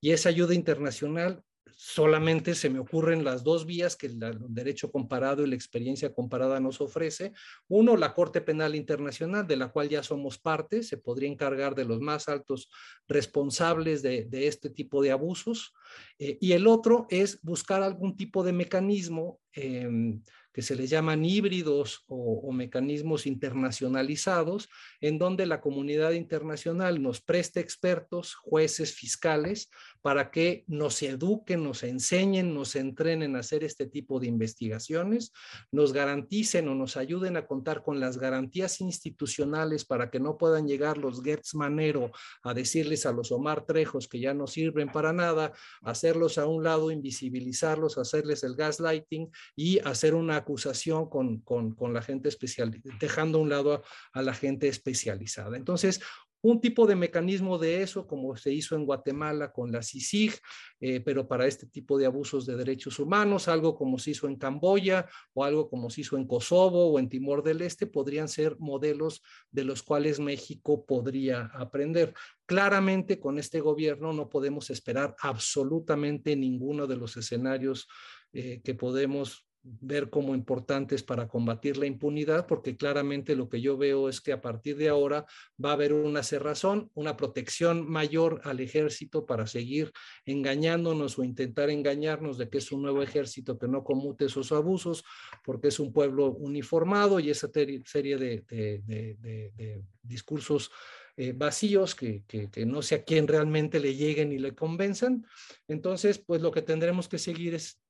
Y esa ayuda internacional solamente se me ocurren las dos vías que el derecho comparado y la experiencia comparada nos ofrece. Uno, la Corte Penal Internacional, de la cual ya somos parte, se podría encargar de los más altos responsables de, este tipo de abusos. Eh, y el otro es buscar algún tipo de mecanismo em, que se les llaman híbridos o, mecanismos internacionalizados, en donde la comunidad internacional nos preste expertos, jueces, fiscales, para que nos eduquen, nos enseñen, nos entrenen a hacer este tipo de investigaciones, nos garanticen o nos ayuden a contar con las garantías institucionales para que no puedan llegar los Gertz Manero a decirles a los Omar Trejos que ya no sirven para nada, hacerlos a un lado, invisibilizarlos, hacerles el gaslighting y hacer una acusación con, con, la gente especial, dejando a un lado a, a la gente especializada. Entonces, un tipo de mecanismo de eso, como se hizo en Guatemala con la CICIG, eh, pero para este tipo de abusos de derechos humanos, algo como se hizo en Camboya o algo como se hizo en Kosovo o en Timor del Este, podrían ser modelos de los cuales México podría aprender. Claramente con este gobierno no podemos esperar absolutamente ninguno de los escenarios eh, que podemos ver como importantes para combatir la impunidad, porque claramente lo que yo veo es que a partir de ahora va a haber una cerrazón, una protección mayor al ejército para seguir engañándonos o intentar engañarnos de que es un nuevo ejército que no comute esos abusos, porque es un pueblo uniformado y esa serie de, discursos eh, vacíos que, que, que, no sé a quién realmente le lleguen y le convenzan. Entonces, pues lo que tendremos que seguir es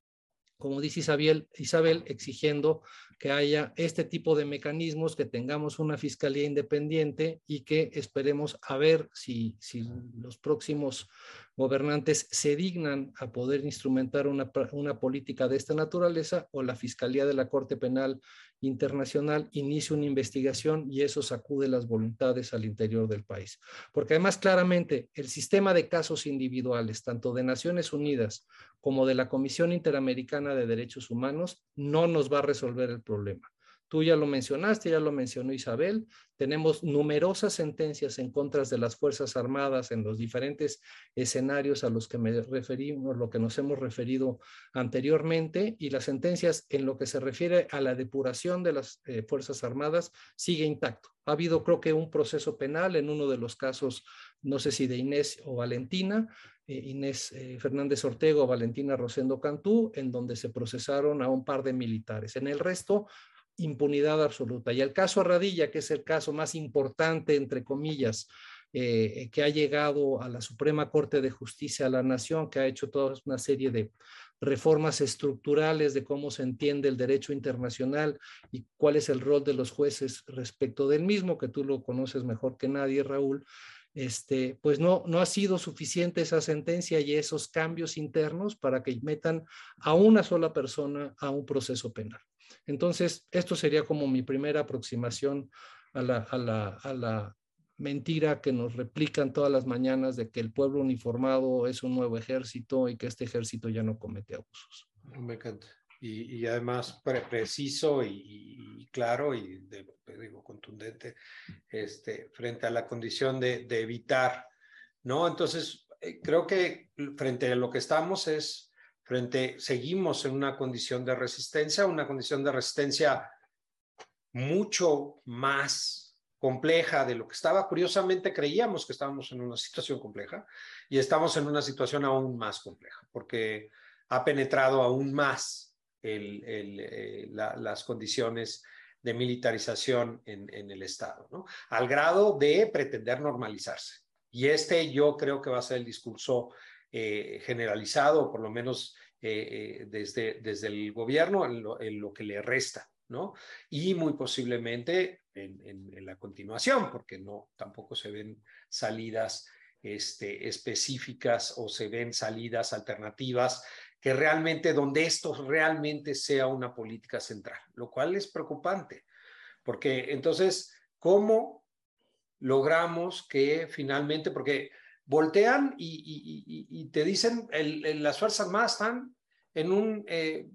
como dice Isabel, Isabel, exigiendo que haya este tipo de mecanismos, que tengamos una fiscalía independiente y que esperemos a ver si, si los próximos gobernantes se dignan a poder instrumentar una, una, política de esta naturaleza o la Fiscalía de la Corte Penal Internacional inicia una investigación y eso sacude las voluntades al interior del país. Porque además claramente el sistema de casos individuales, tanto de Naciones Unidas como de la Comisión Interamericana de Derechos Humanos, no nos va a resolver el problema. Tú ya lo mencionaste, ya lo mencionó Isabel. Tenemos numerosas sentencias en contra de las Fuerzas Armadas en los diferentes escenarios a los que me referimos, lo que nos hemos referido anteriormente, y las sentencias en lo que se refiere a la depuración de las eh, Fuerzas Armadas sigue intacto. Ha habido, creo que, un proceso penal en uno de los casos, no sé si de Inés o Valentina, eh, Inés eh, Fernández Ortega o Valentina Rosendo Cantú, en donde se procesaron a un par de militares. En el resto, impunidad absoluta. Y el caso Radilla, que es el caso más importante, entre comillas, eh, que ha llegado a la Suprema Corte de Justicia de la Nación, que ha hecho toda una serie de reformas estructurales de cómo se entiende el derecho internacional y cuál es el rol de los jueces respecto del mismo, que tú lo conoces mejor que nadie, Raúl. Este, pues no, no ha sido suficiente esa sentencia y esos cambios internos para que metan a una sola persona a un proceso penal. Entonces, esto sería como mi primera aproximación a la, a la, a la mentira que nos replican todas las mañanas de que el pueblo uniformado es un nuevo ejército y que este ejército ya no comete abusos. Me encanta. Y, y además preciso y, claro y de, digo contundente este, frente a la condición de, de evitar, ¿no? Entonces, eh, creo que frente a lo que estamos es frente, seguimos en una condición de resistencia, una condición de resistencia mucho más compleja de lo que estaba. Curiosamente creíamos que estábamos en una situación compleja y estamos en una situación aún más compleja porque ha penetrado aún más eh, la, las condiciones de militarización en, el Estado, al grado de pretender normalizarse. Y este yo creo que va a ser el discurso eh, generalizado, por lo menos eh, eh, desde, desde el gobierno, en lo, que le resta, ¿no? Y muy posiblemente en, en, en, la continuación, porque no, tampoco se ven salidas este, específicas o se ven salidas alternativas que realmente, donde esto realmente sea una política central, lo cual es preocupante, porque entonces, ¿cómo logramos que finalmente, porque voltean y, te dicen, las Fuerzas Armadas están en un, eh,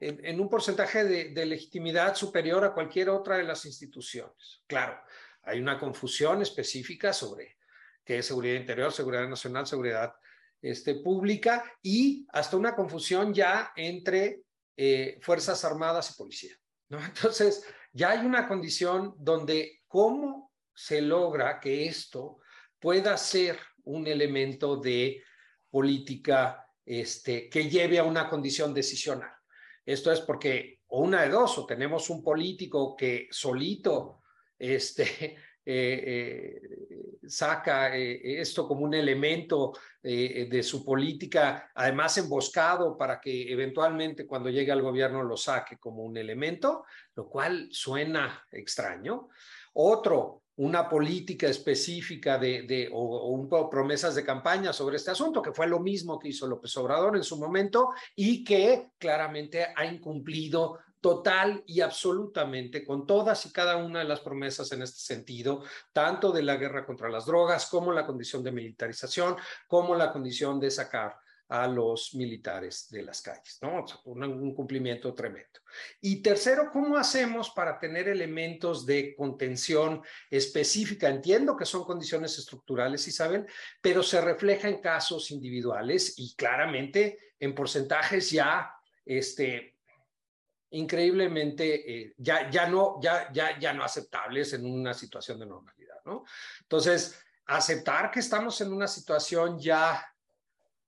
en, un porcentaje de, legitimidad superior a cualquier otra de las instituciones. Claro, hay una confusión específica sobre qué es seguridad interior, seguridad nacional, seguridad este, pública y hasta una confusión ya entre eh, Fuerzas Armadas y policía. <laughs> Entonces, ya hay una condición donde cómo se logra que esto pueda ser un elemento de política este, que lleve a una condición decisional. Esto es porque o una de dos, o tenemos un político que solito este, <laughs> eh, saca esto como un elemento de su política, además emboscado para que eventualmente cuando llegue al gobierno lo saque como un elemento, lo cual suena extraño. Otro, una política específica de, de o, un promesas de campaña sobre este asunto, que fue lo mismo que hizo López Obrador en su momento y que claramente ha incumplido total y absolutamente con todas y cada una de las promesas en este sentido, tanto de la guerra contra las drogas como la condición de militarización, como la condición de sacar a los militares de las calles, ¿no? un, cumplimiento tremendo. Y tercero, ¿cómo hacemos para tener elementos de contención específica? Entiendo que son condiciones estructurales, Isabel, pero se refleja en casos individuales y claramente en porcentajes ya, este, increíblemente, eh, ya, ya, no, ya, ya, ya no aceptables en una situación de normalidad, ¿no? Entonces, aceptar que estamos en una situación ya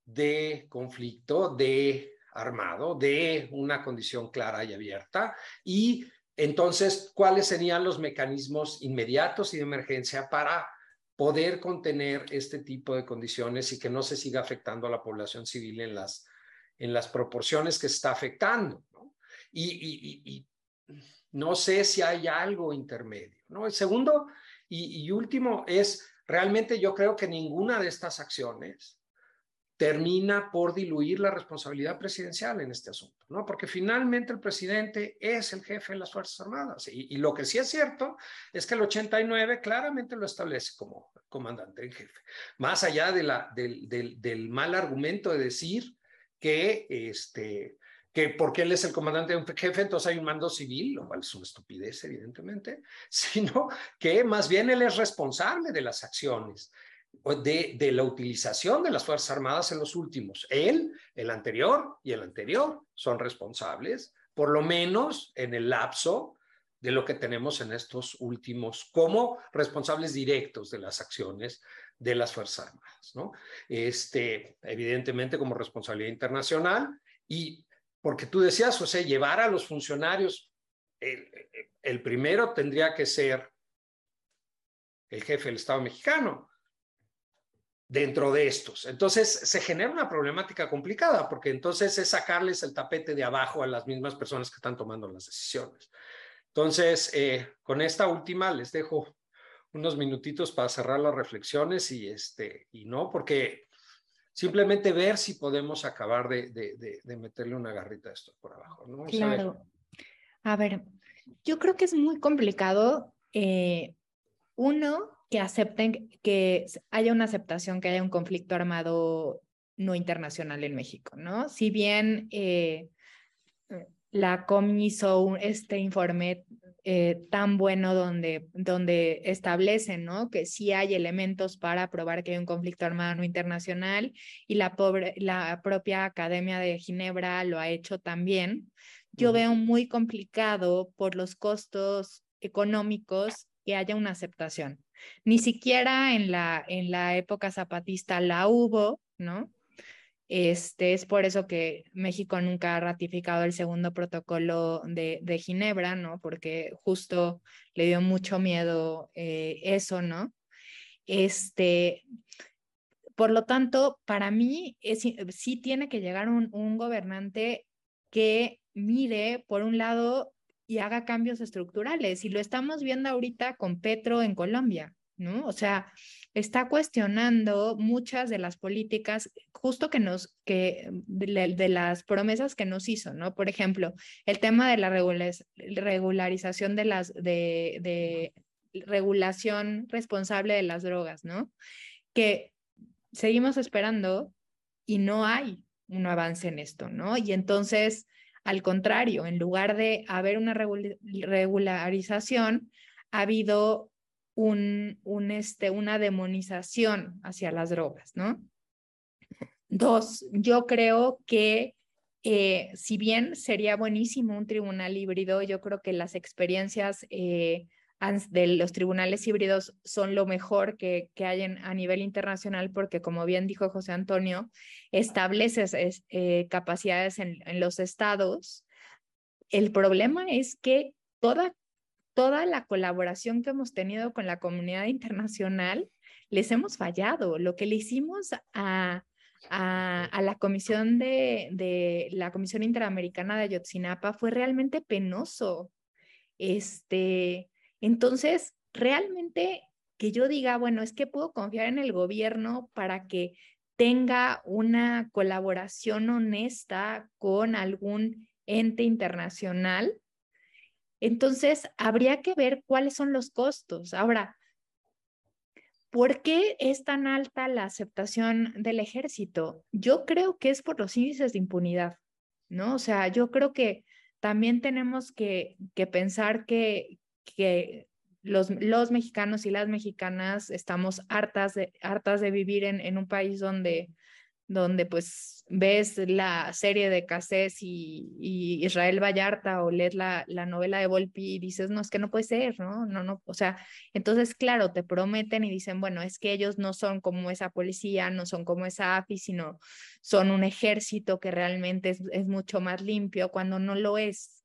de conflicto, de armado, de una condición clara y abierta. Y entonces, ¿cuáles serían los mecanismos inmediatos y de emergencia para poder contener este tipo de condiciones y que no se siga afectando a la población civil en las, en las proporciones que está afectando? y, y, no sé si hay algo intermedio. ¿no? El segundo y último es, realmente yo creo que ninguna de estas acciones termina por diluir la responsabilidad presidencial en este asunto, ¿no? Porque finalmente el presidente es el jefe de las Fuerzas Armadas y, y, lo que sí es cierto es que el 89 claramente lo establece como comandante en jefe, más allá del, del, del mal argumento de decir que, este, que porque él es el comandante en jefe, entonces hay un mando civil, lo cual es una estupidez, evidentemente, <laughs> sino que más bien él es responsable de las acciones de, la utilización de las Fuerzas Armadas en los últimos. Él, el anterior y el anterior son responsables, por lo menos en el lapso de lo que tenemos en estos últimos, como responsables directos de las acciones de las Fuerzas Armadas, ¿no? Este, evidentemente como responsabilidad internacional y porque tú decías, sea, llevar a los funcionarios, el primero tendría que ser el jefe del Estado mexicano, dentro de estos. Entonces se genera una problemática complicada porque entonces es sacarles el tapete de abajo a las mismas personas que están tomando las decisiones. Entonces, eh, con esta última les dejo unos minutitos para cerrar las reflexiones y, este, y no, porque simplemente ver si podemos acabar de, de, de, meterle una garrita a esto por abajo. ¿no? Claro. A ver, yo creo que es muy complicado. Eh, uno, que acepten que haya una aceptación, que haya un conflicto armado no internacional en México, ¿no? Si bien eh, la COM hizo este informe eh, tan bueno donde, donde establecen ¿no? que sí hay elementos para probar que hay un conflicto armado no internacional y la, pobre, la propia Academia de Ginebra lo ha hecho también, yo veo muy complicado por los costos económicos que haya una aceptación. Ni siquiera en la, en la época zapatista la hubo, ¿no? Este, es por eso que México nunca ha ratificado el segundo protocolo de, de Ginebra, ¿no? Porque justo le dio mucho miedo eh, eso, ¿no? Este, por lo tanto, para mí es, sí tiene que llegar un, un gobernante que mire, por un lado, y haga cambios estructurales. Y lo estamos viendo ahorita con Petro en Colombia, ¿no? O sea, está cuestionando muchas de las políticas justo que nos, que de, las promesas que nos hizo, ¿no? Por ejemplo, el tema de la regularización de las, de, regulación responsable de las drogas, ¿no? Que seguimos esperando y no hay un avance en esto, ¿no? Y entonces al contrario, en lugar de haber una regularización, ha habido este, una demonización hacia las drogas, ¿no? Dos, yo creo que eh, si bien sería buenísimo un tribunal híbrido, yo creo que las experiencias eh, de los tribunales híbridos son lo mejor que, que hay en, a nivel internacional porque, como bien dijo José Antonio, estableces eh, capacidades en, en, los estados el problema es que toda, toda la colaboración que hemos tenido con la comunidad internacional les hemos fallado. Lo que le hicimos a, a, la comisión de, de, la Comisión Interamericana de Ayotzinapa fue realmente penoso. Este, entonces, realmente que yo diga, bueno, es que puedo confiar en el gobierno para que tenga una colaboración honesta con algún ente internacional. Entonces, habría que ver cuáles son los costos. Ahora, ¿por qué es tan alta la aceptación del ejército? Yo creo que es por los índices de impunidad, ¿no? O sea, yo creo que también tenemos que, que pensar que, que los, los, mexicanos y las mexicanas estamos hartas de, hartas de vivir en, en un país donde, donde pues ves la serie de Cassés y, y, Israel Vallarta o lees la, la, novela de Volpi y dices, no, es que no puede ser, ¿no? No, no, o sea, entonces, claro, te prometen y dicen, bueno, es que ellos no son como esa policía, no son como esa AFI, sino son un ejército que realmente es, es mucho más limpio cuando no lo es.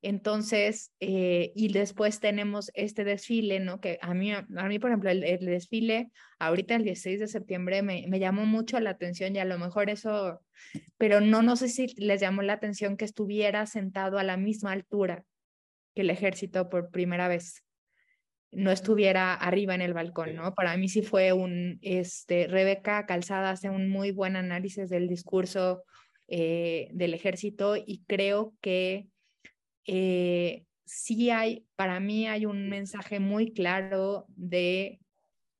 Entonces, eh, y después tenemos este desfile, ¿no? Que a mí, a mí por ejemplo, el, desfile ahorita el 16 de septiembre me, me, llamó mucho la atención y a lo mejor eso, pero no, no sé si les llamó la atención que estuviera sentado a la misma altura que el ejército por primera vez, no estuviera arriba en el balcón, ¿no? Para mí sí fue un, este, Rebeca Calzada hace un muy buen análisis del discurso eh, del ejército y creo que eh, sí hay, para mí hay un mensaje muy claro de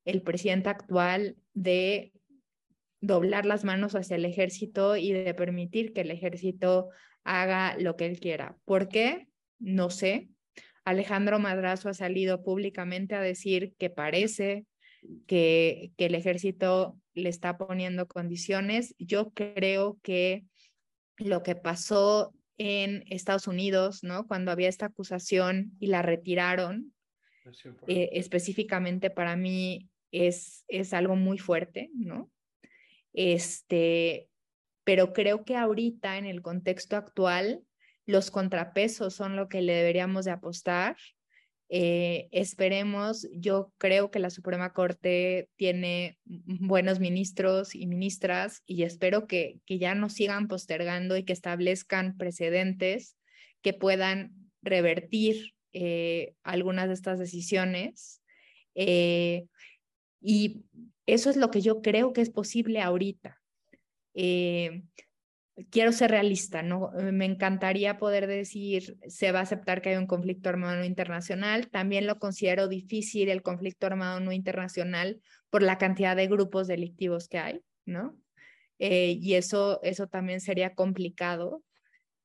el presidente actual de doblar las manos hacia el ejército y de permitir que el ejército haga lo que él quiera. ¿Por qué? No sé. Alejandro Madrazo ha salido públicamente a decir que parece que, que el ejército le está poniendo condiciones. Yo creo que lo que pasó en Estados Unidos, ¿no? Cuando había esta acusación y la retiraron, eh, específicamente para mí es, es algo muy fuerte, ¿no? Este, pero creo que ahorita en el contexto actual, los contrapesos son lo que le deberíamos de apostar eh, esperemos, yo creo que la Suprema Corte tiene buenos ministros y ministras y espero que, que ya no sigan postergando y que establezcan precedentes que puedan revertir eh, algunas de estas decisiones. Eh, y eso es lo que yo creo que es posible ahorita quiero ser realista, ¿no? Eh, me encantaría poder decir, se va a aceptar que hay un conflicto armado no internacional. También lo considero difícil el conflicto armado no internacional por la cantidad de grupos delictivos que hay, ¿no? Eh, y eso, eso también sería complicado,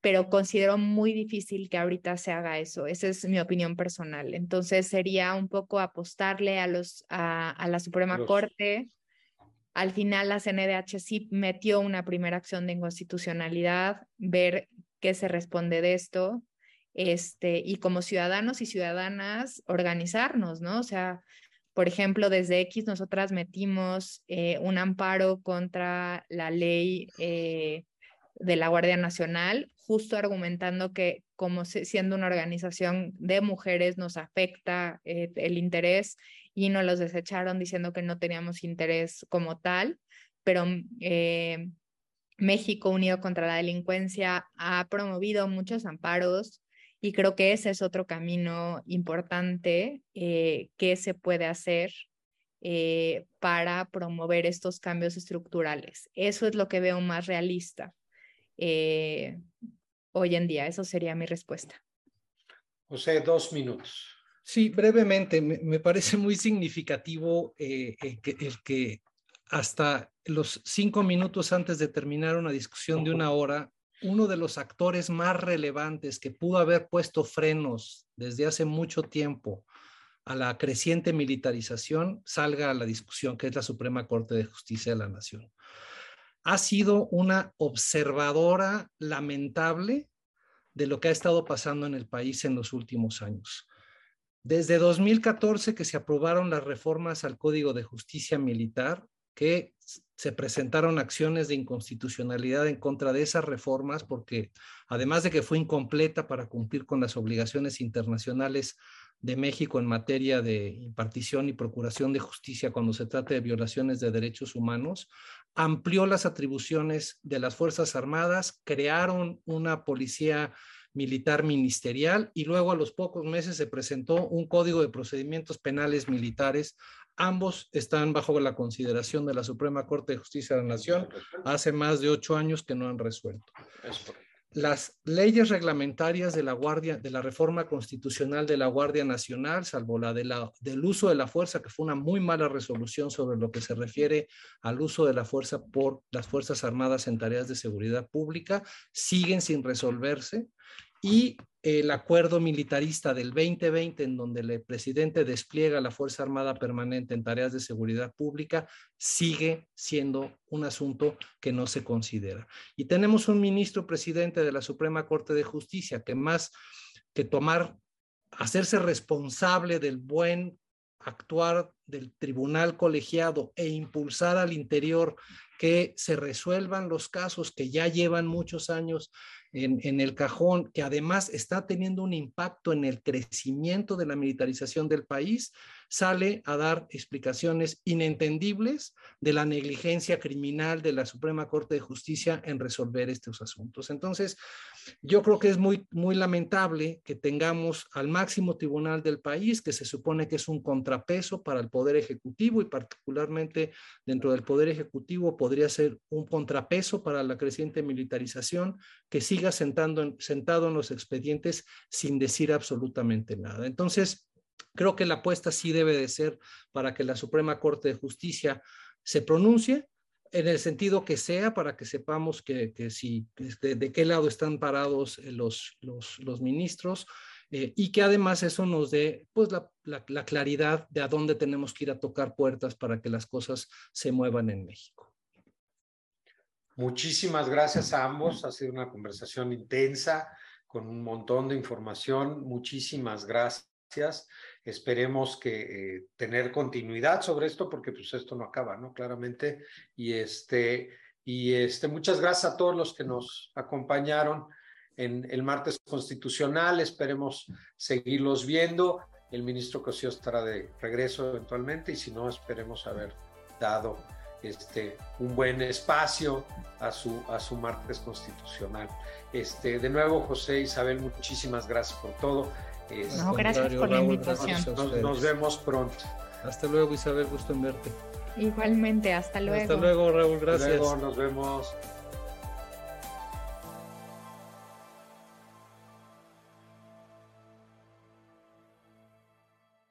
pero considero muy difícil que ahorita se haga eso. Esa es mi opinión personal. Entonces sería un poco apostarle a, los, a, la Suprema Corte al final la CNDH sí metió una primera acción de inconstitucionalidad, ver qué se responde de esto, este, y como ciudadanos y ciudadanas organizarnos, ¿no? O sea, por ejemplo, desde X nosotras metimos eh, un amparo contra la ley eh, de la Guardia Nacional, justo argumentando que como siendo una organización de mujeres nos afecta eh, el interés y nos los desecharon diciendo que no teníamos interés como tal, pero eh, México Unido contra la Delincuencia ha promovido muchos amparos y creo que ese es otro camino importante eh, que se puede hacer eh, para promover estos cambios estructurales. Eso es lo que veo más realista hoy en día. Eso sería mi respuesta. José, dos minutos. Sí, brevemente, me, parece muy significativo eh, el, que, el, que, hasta los cinco minutos antes de terminar una discusión de una hora, uno de los actores más relevantes que pudo haber puesto frenos desde hace mucho tiempo a la creciente militarización salga a la discusión, que es la Suprema Corte de Justicia de la Nación. Ha sido una observadora lamentable de lo que ha estado pasando en el país en los últimos años. Desde 2014 que se aprobaron las reformas al Código de Justicia Militar, que se presentaron acciones de inconstitucionalidad en contra de esas reformas porque además de que fue incompleta para cumplir con las obligaciones internacionales de México en materia de impartición y procuración de justicia cuando se trata de violaciones de derechos humanos, amplió las atribuciones de las Fuerzas Armadas, crearon una policía militar ministerial y luego a los pocos meses se presentó un código de procedimientos penales militares. Ambos están bajo la consideración de la Suprema Corte de Justicia de la Nación hace más de ocho años que no han resuelto. Las leyes reglamentarias de la Guardia, de la reforma constitucional de la Guardia Nacional, salvo la, de la del uso de la fuerza, que fue una muy mala resolución sobre lo que se refiere al uso de la fuerza por las Fuerzas Armadas en tareas de seguridad pública, siguen sin resolverse y el acuerdo militarista del 2020, en donde el presidente despliega la Fuerza Armada Permanente en tareas de seguridad pública, sigue siendo un asunto que no se considera. Y tenemos un ministro presidente de la Suprema Corte de Justicia que más que tomar, hacerse responsable del buen actuar del tribunal colegiado e impulsar al interior que se resuelvan los casos que ya llevan muchos años en, el cajón, que además está teniendo un impacto en el crecimiento de la militarización del país, sale a dar explicaciones inentendibles de la negligencia criminal de la Suprema Corte de Justicia en resolver estos asuntos. Entonces, yo creo que es muy, muy lamentable que tengamos al máximo tribunal del país, que se supone que es un contrapeso para el Poder Ejecutivo y particularmente dentro del Poder Ejecutivo podría ser un contrapeso para la creciente militarización, que siga sentando, sentado en los expedientes sin decir absolutamente nada. Entonces, Creo que la apuesta sí debe de ser para que la Suprema Corte de Justicia se pronuncie en el sentido que sea para que sepamos que, que si, de, qué lado están parados eh, los, los, los ministros eh, y que además eso nos dé pues la, la, claridad de a dónde tenemos que ir a tocar puertas para que las cosas se muevan en México. Muchísimas gracias a ambos. Ha sido una conversación intensa con un montón de información. Muchísimas gracias. Esperemos que eh, tener continuidad sobre esto porque pues esto no acaba, ¿no? Claramente. Y este, y este, muchas gracias a todos los que nos acompañaron en el martes constitucional. Esperemos seguirlos viendo. El ministro Cosío estará de regreso eventualmente y si no, esperemos haber dado este, un buen espacio a su, a su martes constitucional. Este, de nuevo, José Isabel, muchísimas gracias por todo no, gracias por la invitación. Nos, vemos pronto. Hasta luego, Isabel, gusto en verte. Igualmente, hasta luego. Hasta luego, Raúl, gracias. nos vemos.